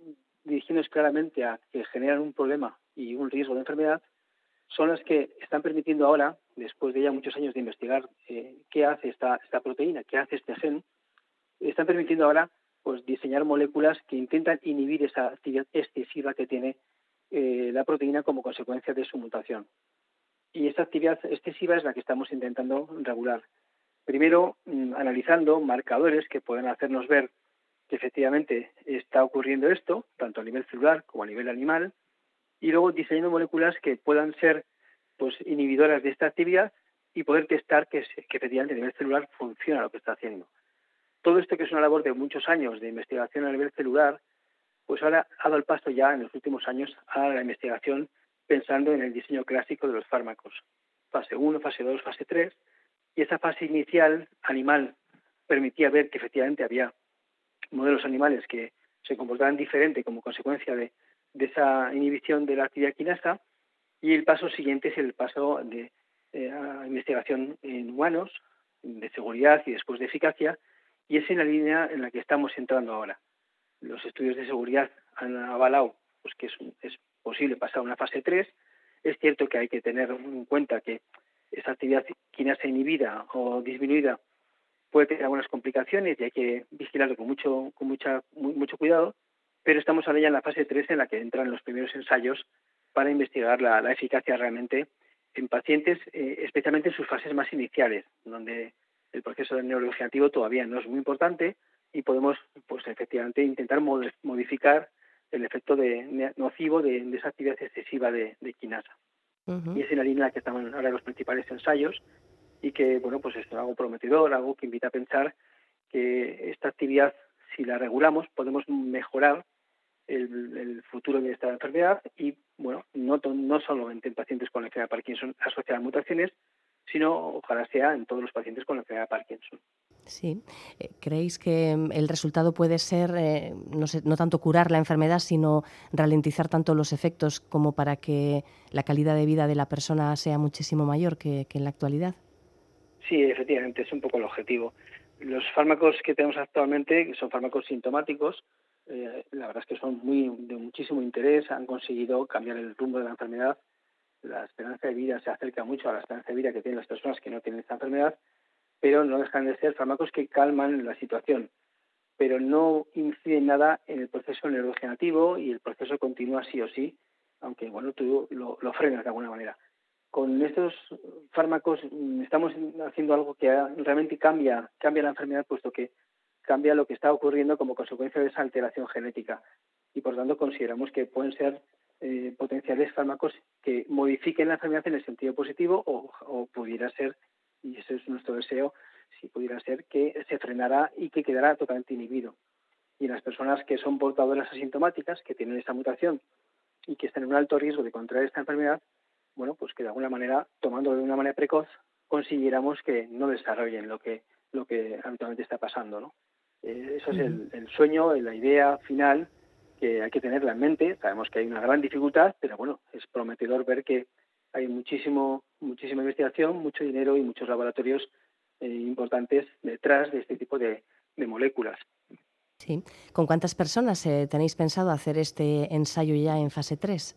dirigiéndose claramente a que generan un problema y un riesgo de enfermedad, son las que están permitiendo ahora, después de ya muchos años de investigar eh, qué hace esta, proteína, qué hace este gen, están permitiendo ahora pues diseñar moléculas que intentan inhibir esa actividad excesiva que tiene eh, la proteína como consecuencia de su mutación. Y esta actividad excesiva es la que estamos intentando regular. Primero, mm, analizando marcadores que pueden hacernos ver que efectivamente está ocurriendo esto, tanto a nivel celular como a nivel animal, y luego diseñando moléculas que puedan ser pues inhibidoras de esta actividad y poder testar que, que efectivamente a nivel celular funciona lo que está haciendo. Todo esto que es una labor de muchos años de investigación a nivel celular, pues ahora ha dado el paso ya en los últimos años a la investigación pensando en el diseño clásico de los fármacos. Fase 1, fase 2, fase 3. Y esa fase inicial animal permitía ver que efectivamente había modelos animales que se comportaban diferente como consecuencia de, esa inhibición de la actividad quinasa. Y el paso siguiente es el paso de eh, investigación en humanos, de seguridad y después de eficacia, y es en la línea en la que estamos entrando ahora. Los estudios de seguridad han avalado pues, que es, es posible pasar a una fase 3. Es cierto que hay que tener en cuenta que esa actividad quinasa inhibida o disminuida puede tener algunas complicaciones y hay que vigilarlo con mucho, con mucha, mucho cuidado, pero estamos ahora ya en la fase 3 en la que entran los primeros ensayos para investigar la, eficacia realmente en pacientes, eh, especialmente en sus fases más iniciales, donde el proceso neurodegenerativo todavía no es muy importante y podemos, pues efectivamente, intentar modificar el efecto de, nocivo de, esa actividad excesiva de, quinasa. Y es en la línea en la que están ahora los principales ensayos y que, bueno, pues es algo prometedor, algo que invita a pensar que esta actividad, si la regulamos, podemos mejorar el, futuro de esta enfermedad y, bueno, no, no solamente en pacientes con la enfermedad de Parkinson asociada a mutaciones, sino ojalá sea en todos los pacientes con la enfermedad de Parkinson. Sí. Eh, ¿Creéis que mm, el resultado puede ser eh, no, no, tanto curar la enfermedad, sino ralentizar tanto los efectos como para que la calidad de vida de la persona sea muchísimo mayor que en la actualidad? Sí, efectivamente, es un poco el objetivo. Los fármacos que tenemos actualmente, son fármacos sintomáticos, eh, la verdad es que son muy de muchísimo interés, han conseguido cambiar el rumbo de la enfermedad. La esperanza de vida se acerca mucho a la esperanza de vida que tienen las personas que no tienen esta enfermedad, pero no dejan de ser fármacos que calman la situación, pero no inciden nada en el proceso neurodegenerativo y el proceso continúa sí o sí, aunque bueno, tú lo frenas de alguna manera con estos fármacos mm, estamos haciendo algo que realmente cambia, cambia la enfermedad, puesto que cambia lo que está ocurriendo como consecuencia de esa alteración genética. Y por tanto consideramos que pueden ser eh, potenciales fármacos que modifiquen la enfermedad en el sentido positivo o, pudiera ser, y ese es nuestro deseo, si pudiera ser que se frenara y que quedara totalmente inhibido. Y las personas que son portadoras asintomáticas, que tienen esta mutación y que están en un alto riesgo de contraer esta enfermedad, bueno, pues que de alguna manera, tomándolo de una manera precoz, consiguiéramos que no desarrollen lo que, lo que habitualmente está pasando, ¿no? Eh, eso es el, sueño, la idea final que hay que tenerla en mente. Sabemos que hay una gran dificultad, pero bueno, es prometedor ver que hay muchísimo, muchísima investigación, mucho dinero y muchos laboratorios eh, importantes detrás de este tipo de, moléculas. Sí. ¿Con cuántas personas eh, tenéis pensado hacer este ensayo ya en fase 3?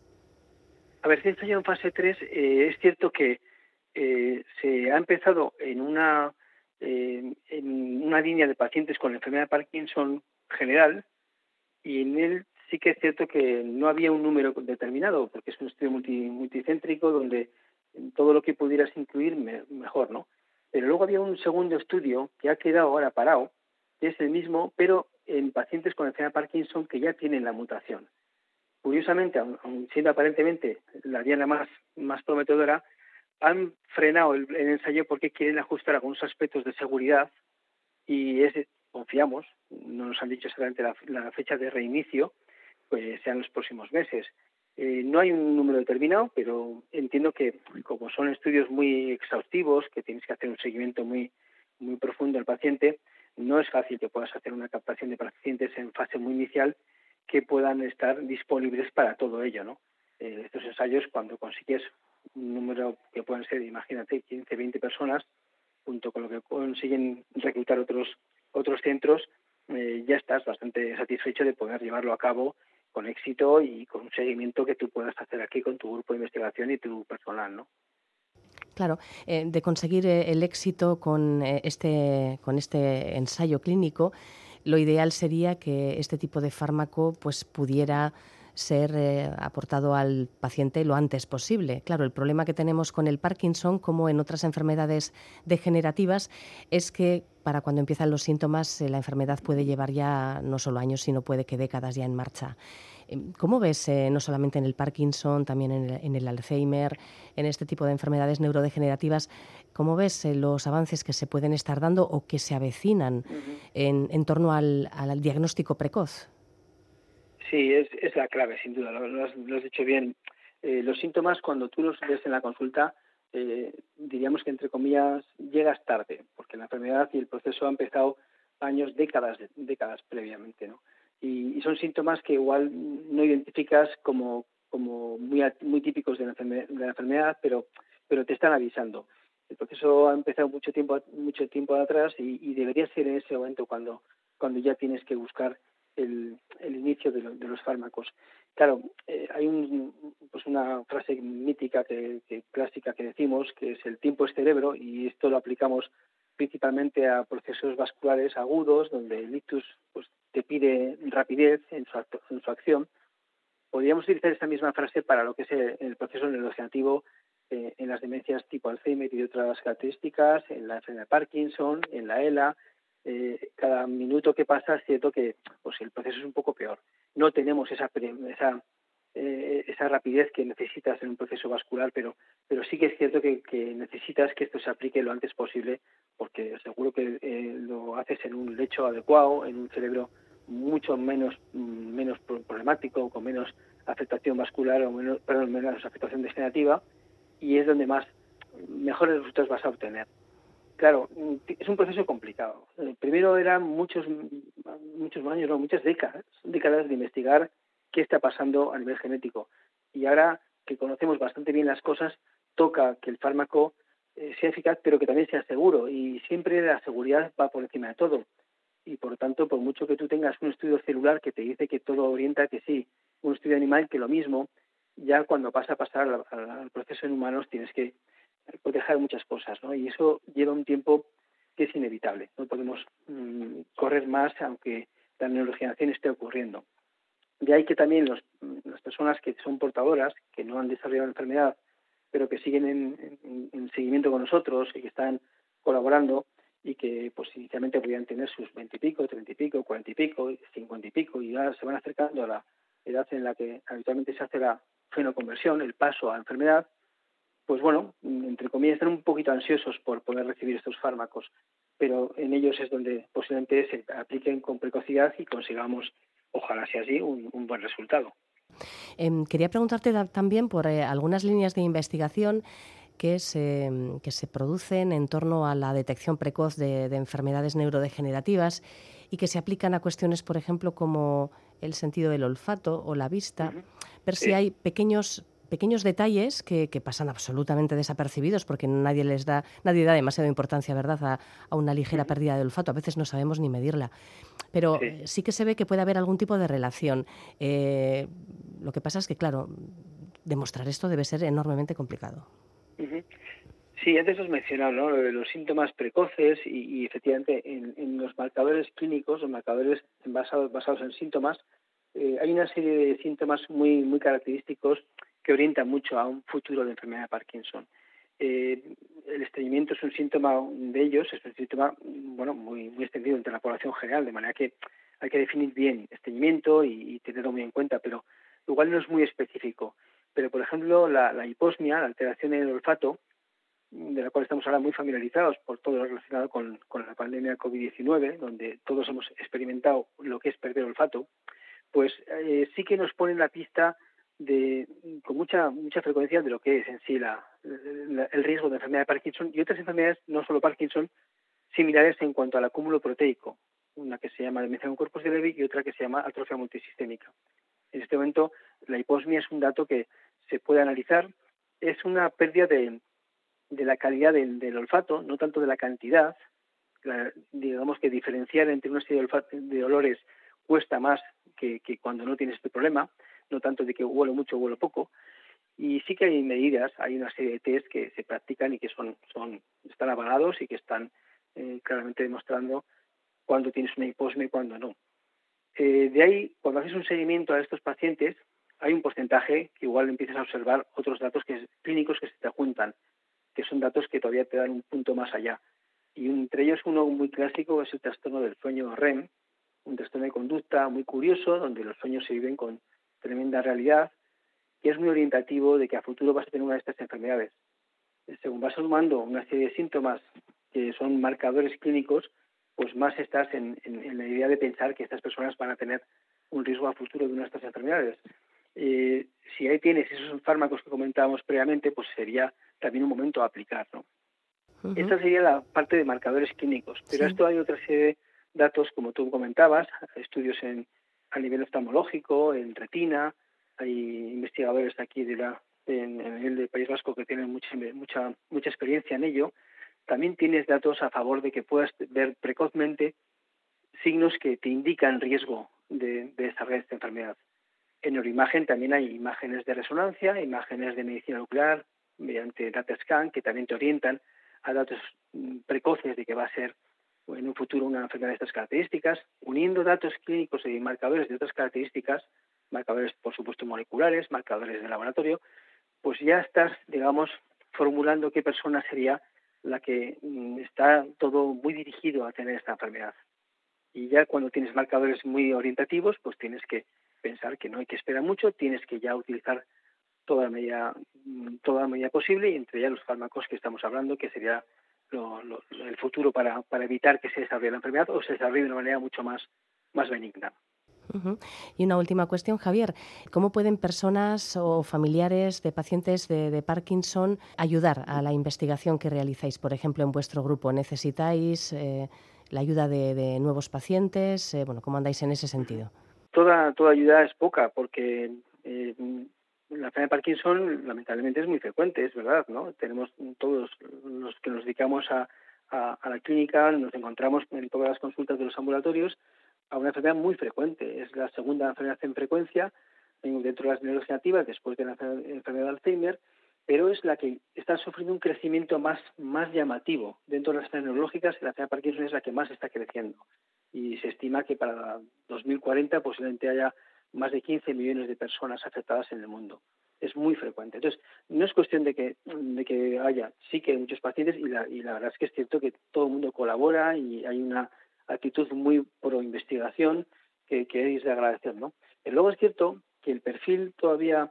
A ver, si ya en fase 3, eh, es cierto que eh, se ha empezado en una, eh, en una línea de pacientes con la enfermedad de Parkinson general y en él sí que es cierto que no había un número determinado, porque es un estudio multicéntrico donde todo lo que pudieras incluir mejor, ¿no? Pero luego había un segundo estudio que ha quedado ahora parado, que es el mismo, pero en pacientes con enfermedad de Parkinson que ya tienen la mutación curiosamente, aun, siendo aparentemente la diana más, más prometedora, han frenado el, ensayo porque quieren ajustar algunos aspectos de seguridad y confiamos, no nos han dicho exactamente la, fecha de reinicio, pues sean los próximos meses. Eh, no hay un número determinado, pero entiendo que como son estudios muy exhaustivos, que tienes que hacer un seguimiento muy, muy profundo al paciente, no es fácil que puedas hacer una captación de pacientes en fase muy inicial que puedan estar disponibles para todo ello, ¿no? Eh, estos ensayos, cuando consigues un número que pueden ser, imagínate, 15, 20 personas, junto con lo que consiguen reclutar otros otros centros, eh, ya estás bastante satisfecho de poder llevarlo a cabo con éxito y con un seguimiento que tú puedas hacer aquí con tu grupo de investigación y tu personal, ¿no? Claro, eh, de conseguir el éxito con este, con este ensayo clínico, lo ideal sería que este tipo de fármaco pues, pudiera ser eh, aportado al paciente lo antes posible. Claro, el problema que tenemos con el Parkinson, como en otras enfermedades degenerativas, es que para cuando empiezan los síntomas eh, la enfermedad puede llevar ya no solo años, sino puede que décadas ya en marcha. Em, ¿Cómo ves, eh, no solamente en el Parkinson, también en el, Alzheimer, en este tipo de enfermedades neurodegenerativas, cómo ves los avances que se pueden estar dando o que se avecinan en, torno al diagnóstico precoz? Sí, es, es la clave, sin duda, lo, has, dicho bien. Eh, los síntomas, cuando tú los ves en la consulta, eh, diríamos que entre comillas llegas tarde, porque la enfermedad y el proceso ha empezado años, décadas, décadas previamente, ¿no? Y, son síntomas que igual no identificas como, como muy, muy típicos de la, enfermedad, de la enfermedad, pero, pero te están avisando. El proceso ha empezado mucho tiempo, mucho tiempo atrás y, debería ser en ese momento cuando, cuando ya tienes que buscar el, el inicio de, de, los fármacos. Claro, eh, hay un, pues una frase mítica que, clásica que decimos que es el tiempo es cerebro y esto lo aplicamos principalmente a procesos vasculares agudos donde el ictus pues, te pide rapidez en su, en su acción. Podríamos utilizar esta misma frase para lo que es el, proceso neurodegenerativo eh, en las demencias tipo Alzheimer y otras características, en la enfermedad de Parkinson, en la ELA, eh, cada minuto que pasa es cierto que pues el proceso es un poco peor. No tenemos esa esa, eh, esa rapidez que necesitas en un proceso vascular, pero pero sí que es cierto que, necesitas que esto se aplique lo antes posible, porque seguro que eh, lo haces en un lecho adecuado, en un cerebro mucho menos menos problemático, con menos afectación vascular o menos, perdón, menos afectación degenerativa, y es donde más mejores resultados vas a obtener. Claro, es un proceso complicado. Eh, primero eran muchos, muchos años, no, muchas décadas, décadas de investigar qué está pasando a nivel genético. Y ahora que conocemos bastante bien las cosas, toca que el fármaco eh, sea eficaz, pero que también sea seguro. Y siempre la seguridad va por encima de todo. Y por tanto, por mucho que tú tengas un estudio celular que te dice que todo orienta que sí, un estudio animal que lo mismo, ya cuando pasa a pasar al proceso en humanos tienes que proteger muchas cosas, ¿no? Y eso lleva un tiempo que es inevitable. No podemos mm, correr más aunque la neurogeneración esté ocurriendo. De ahí que también las personas que son portadoras, que no han desarrollado la enfermedad, pero que siguen en, seguimiento con nosotros y que están colaborando y que pues inicialmente podían tener sus veintipico, treinta y pico, cuarenta y pico, cincuenta y pico y ahora se van acercando a la edad en la que habitualmente se hace la fenoconversión, el paso a enfermedad, pues bueno, entre comillas, están un poquito ansiosos por poder recibir estos fármacos, pero en ellos es donde posiblemente se apliquen con precocidad y consigamos, ojalá sea así, un, buen resultado. Em, quería preguntarte también por eh, algunas líneas de investigación que se, que se producen en torno a la detección precoz de, enfermedades neurodegenerativas y que se aplican a cuestiones, por ejemplo, como el sentido del olfato o la vista, ver si hay pequeños pequeños detalles que, pasan absolutamente desapercibidos porque nadie les da, nadie da demasiada importancia, ¿verdad?, a, una ligera pérdida de olfato. A veces no sabemos ni medirla. Pero sí, que se ve que puede haber algún tipo de relación. Eh, lo que pasa es que, claro, demostrar esto debe ser enormemente complicado. Sí, antes has mencionado ¿no? los síntomas precoces y, efectivamente en, los marcadores clínicos, los marcadores basados, basados en síntomas, eh, hay una serie de síntomas muy, muy característicos que orienta mucho a un futuro de enfermedad de Parkinson. Eh, el estreñimiento es un síntoma de ellos, es un síntoma bueno muy muy extendido entre la población general, de manera que hay que definir bien estreñimiento y, tenerlo muy en cuenta, pero igual no es muy específico. Pero, por ejemplo, la, hiposmia, la alteración en el olfato, de la cual estamos ahora muy familiarizados por todo lo relacionado con, la pandemia COVID-19, donde todos hemos experimentado lo que es perder olfato, pues eh, sí que nos pone en la pista de, con mucha mucha frecuencia de lo que es en sí la, el riesgo de enfermedad de Parkinson y otras enfermedades, no solo Parkinson, similares en cuanto al acúmulo proteico, una que se llama demencia con cuerpos de Levy y otra que se llama atrofia multisistémica. En este momento, la hiposmia es un dato que se puede analizar, es una pérdida de, de la calidad del, olfato, no tanto de la cantidad. digamos que diferenciar entre una serie de, de olores cuesta más que, que, cuando no tienes este problema no tanto de que huelo mucho o huelo poco. Y sí que hay medidas, hay una serie de test que se practican y que son, son están avalados y que están eh, claramente demostrando cuándo tienes una hiposmia y cuándo no. Eh, de ahí, cuando haces un seguimiento a estos pacientes, hay un porcentaje que igual empiezas a observar otros datos que, clínicos que se te juntan, que son datos que todavía te dan un punto más allá. Y entre ellos uno muy clásico es el trastorno del sueño REM, un trastorno de conducta muy curioso, donde los sueños se viven con tremenda realidad que es muy orientativo de que a futuro vas a tener una de estas enfermedades. Según vas sumando una serie de síntomas que son marcadores clínicos, pues más estás en, la idea de pensar que estas personas van a tener un riesgo a futuro de una de estas enfermedades. eh, si ahí tienes esos fármacos que comentábamos previamente, pues sería también un momento a aplicar, ¿no? Esta sería la parte de marcadores clínicos, pero esto hay otra serie de datos, como tú comentabas, estudios en, a nivel oftalmológico, en retina, hay investigadores aquí de la, en, el del País Vasco que tienen mucha, mucha, mucha experiencia en ello. También tienes datos a favor de que puedas ver precozmente signos que te indican riesgo de, de desarrollar esta enfermedad. En neuroimagen también hay imágenes de resonancia, imágenes de medicina nuclear mediante data scan que también te orientan a datos mm, precoces de que va a ser en un futuro una enfermedad de estas características, uniendo datos clínicos y marcadores de otras características, marcadores por supuesto moleculares, marcadores de laboratorio, pues ya estás, digamos, formulando qué persona sería la que mm, está todo muy dirigido a tener esta enfermedad. Y ya cuando tienes marcadores muy orientativos, pues tienes que pensar que no hay que esperar mucho, tienes que ya utilizar toda la medida, toda la medida posible entre ya los fármacos que estamos hablando, que sería el futuro para, para evitar que se desarrolle la enfermedad o se desarrolle de una manera mucho más, más benigna. Y una última cuestión, Javier. ¿Cómo pueden personas o familiares de pacientes de, Parkinson ayudar a la investigación que realizáis? Por ejemplo, en vuestro grupo, ¿necesitáis eh, la ayuda de, nuevos pacientes? Eh, bueno, ¿Cómo andáis en ese sentido? toda, toda ayuda es poca porque eh, la enfermedad de Parkinson lamentablemente es muy frecuente, es verdad, ¿no? Tenemos todos los que nos dedicamos a, a, la clínica, nos encontramos en todas las consultas de los ambulatorios a una enfermedad muy frecuente. Es la segunda enfermedad en frecuencia dentro de las neurodegenerativas después de la enfermedad de Alzheimer, pero es la que está sufriendo un crecimiento más, más llamativo. Dentro de las enfermedades neurológicas, la enfermedad de Parkinson es la que más está creciendo y se estima que para 2040 posiblemente haya más de 15 millones de personas afectadas en el mundo. Es muy frecuente. Entonces, no es cuestión de que, de que haya, sí que hay muchos pacientes y la, y la verdad es que es cierto que todo el mundo colabora y hay una actitud muy pro investigación que, que es de agradecer, ¿no? Pero luego es cierto que el perfil todavía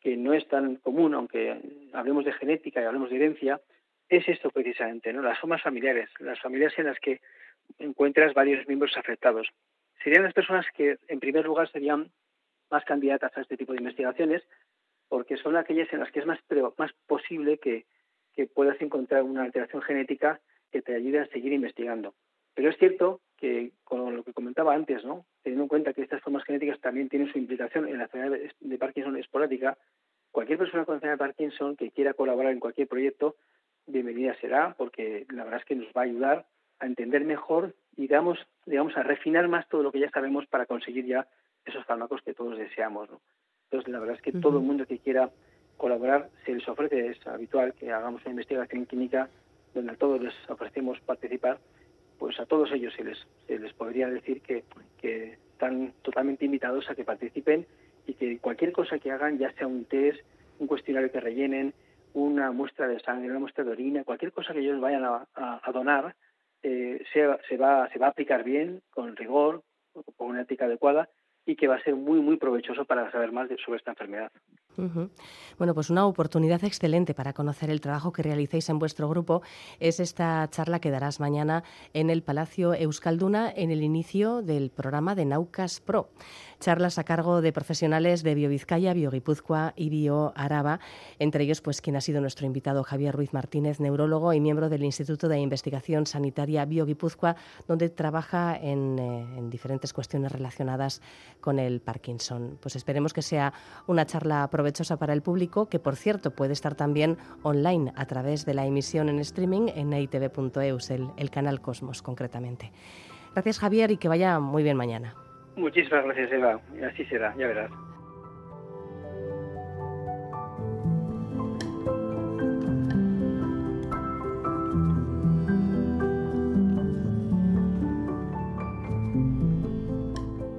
que no es tan común, aunque hablemos de genética y hablemos de herencia, es esto precisamente, ¿no? Las formas familiares, las familias en las que encuentras varios miembros afectados. Serían las personas que, en primer lugar, serían más candidatas a este tipo de investigaciones, porque son aquellas en las que es más, más posible que, puedas encontrar una alteración genética que te ayude a seguir investigando. Pero es cierto que, con lo que comentaba antes, ¿no? teniendo en cuenta que estas formas genéticas también tienen su implicación en la enfermedad de Parkinson esporádica, cualquier persona con enfermedad de Parkinson que quiera colaborar en cualquier proyecto, bienvenida será, porque la verdad es que nos va a ayudar a entender mejor y digamos, digamos a refinar más todo lo que ya sabemos para conseguir ya esos fármacos que todos deseamos. ¿no? Entonces, la verdad es que todo el mundo que quiera colaborar se les ofrece, es habitual que hagamos una investigación clínica donde a todos les ofrecemos participar, pues a todos ellos se les, se les podría decir que, que están totalmente invitados a que participen y que cualquier cosa que hagan, ya sea un test, un cuestionario que rellenen, una muestra de sangre, una muestra de orina, cualquier cosa que ellos vayan a, a donar, eh, se, se, va, se va a aplicar bien, con rigor, con una ética adecuada y que va a ser muy, muy provechoso para saber más sobre esta enfermedad. Bueno, pues una oportunidad excelente para conocer el trabajo que realizáis en vuestro grupo es esta charla que darás mañana en el Palacio Euskalduna en el inicio del programa de Naucas Pro. Charlas a cargo de profesionales de BioVizcaya, BioGipuzcoa y BioAraba, entre ellos pues quien ha sido nuestro invitado Javier Ruiz Martínez, neurólogo y miembro del Instituto de Investigación Sanitaria BioGipuzcoa, donde trabaja en, eh, en diferentes cuestiones relacionadas con el Parkinson. Pues esperemos que sea una charla provechosa para el público, que por cierto puede estar también online a través de la emisión en streaming en itv.eus, el, el canal Cosmos concretamente. Gracias Javier y que vaya muy bien mañana. Muchísimas gracias Eva, así será, ya verás.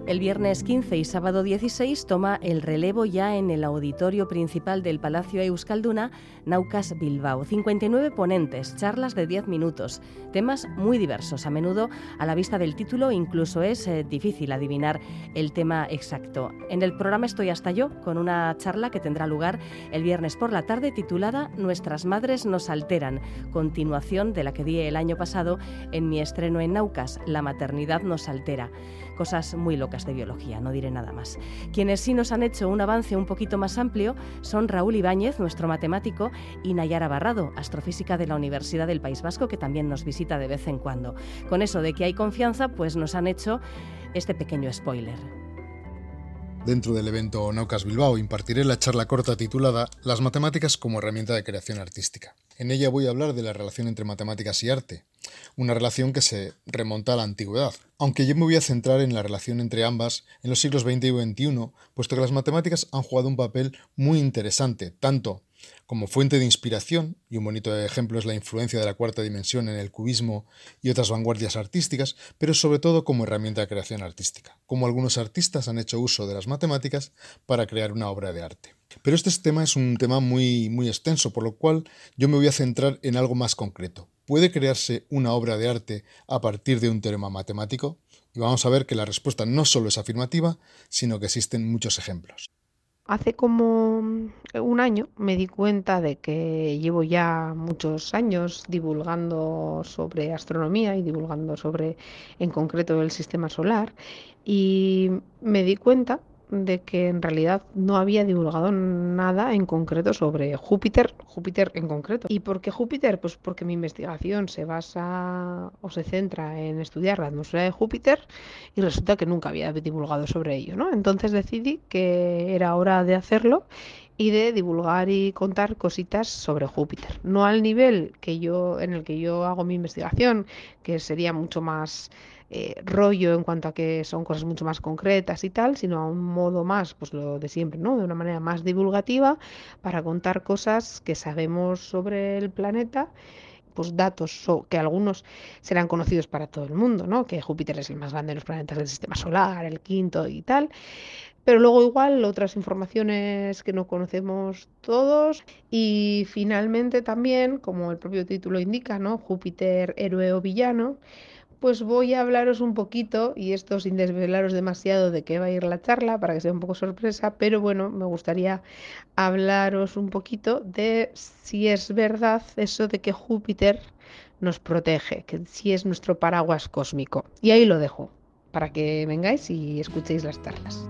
El viernes 15 y sábado 16 toma el relevo ya en el auditorio principal del Palacio Euskalduna, Naucas Bilbao. 59 ponentes, charlas de 10 minutos, temas muy diversos. A menudo, a la vista del título, incluso es eh, difícil adivinar el tema exacto. En el programa estoy hasta yo con una charla que tendrá lugar el viernes por la tarde titulada Nuestras madres nos alteran, continuación de la que di el año pasado en mi estreno en Naucas, La maternidad nos altera. Cosas muy locas de biología, no diré nada más. Quienes sí nos han hecho un avance un poquito más amplio son Raúl Ibáñez, nuestro matemático, y Nayara Barrado, astrofísica de la Universidad del País Vasco, que también nos visita de vez en cuando. Con eso de que hay confianza, pues nos han hecho este pequeño spoiler. Dentro del evento Naucas Bilbao impartiré la charla corta titulada Las matemáticas como herramienta de creación artística. En ella voy a hablar de la relación entre matemáticas y arte, una relación que se remonta a la antigüedad, aunque yo me voy a centrar en la relación entre ambas en los siglos XX y XXI, puesto que las matemáticas han jugado un papel muy interesante, tanto como fuente de inspiración, y un bonito ejemplo es la influencia de la cuarta dimensión en el cubismo y otras vanguardias artísticas, pero sobre todo como herramienta de creación artística, como algunos artistas han hecho uso de las matemáticas para crear una obra de arte. Pero este tema es un tema muy, muy extenso, por lo cual yo me voy a centrar en algo más concreto. ¿Puede crearse una obra de arte a partir de un teorema matemático? Y vamos a ver que la respuesta no solo es afirmativa, sino que existen muchos ejemplos. Hace como un año me di cuenta de que llevo ya muchos años divulgando sobre astronomía y divulgando sobre en concreto el sistema solar y me di cuenta de que en realidad no había divulgado nada en concreto sobre Júpiter, Júpiter en concreto. ¿Y por qué Júpiter? Pues porque mi investigación se basa o se centra en estudiar la atmósfera de Júpiter y resulta que nunca había divulgado sobre ello, ¿no? Entonces decidí que era hora de hacerlo y de divulgar y contar cositas sobre Júpiter. No al nivel que yo en el que yo hago mi investigación, que sería mucho más eh, rollo en cuanto a que son cosas mucho más concretas y tal, sino a un modo más, pues lo de siempre, ¿no? De una manera más divulgativa para contar cosas que sabemos sobre el planeta pues datos que algunos serán conocidos para todo el mundo, ¿no? Que Júpiter es el más grande de los planetas del sistema solar, el quinto y tal. Pero luego igual otras informaciones que no conocemos todos y finalmente también, como el propio título indica, ¿no? Júpiter héroe o villano, pues voy a hablaros un poquito, y esto sin desvelaros demasiado de qué va a ir la charla, para que sea un poco sorpresa, pero bueno, me gustaría hablaros un poquito de si es verdad eso de que Júpiter nos protege, que si es nuestro paraguas cósmico. Y ahí lo dejo, para que vengáis y escuchéis las charlas.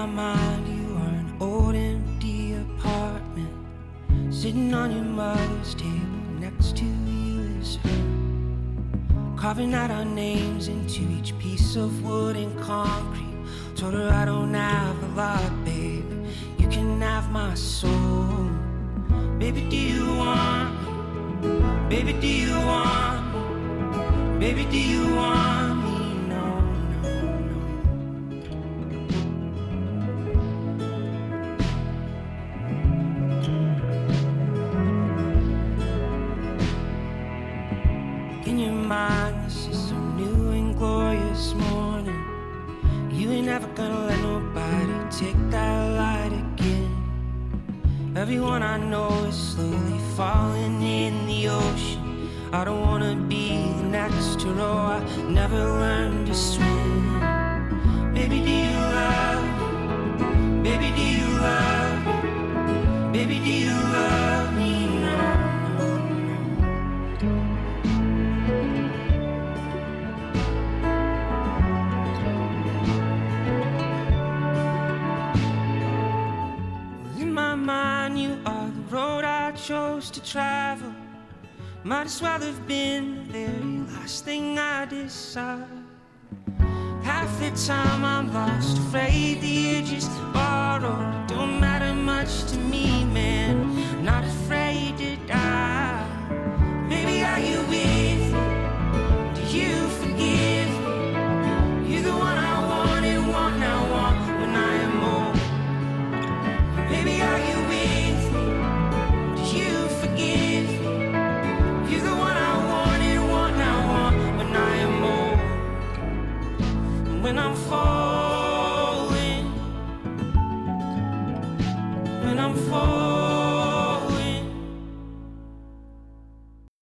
My mind, you are an old empty apartment. Sitting on your mother's table, next to you is her. Carving out our names into each piece of wood and concrete. Told her I don't have a lot, babe You can have my soul. Baby, do you want? Baby, do you want? Baby, do you want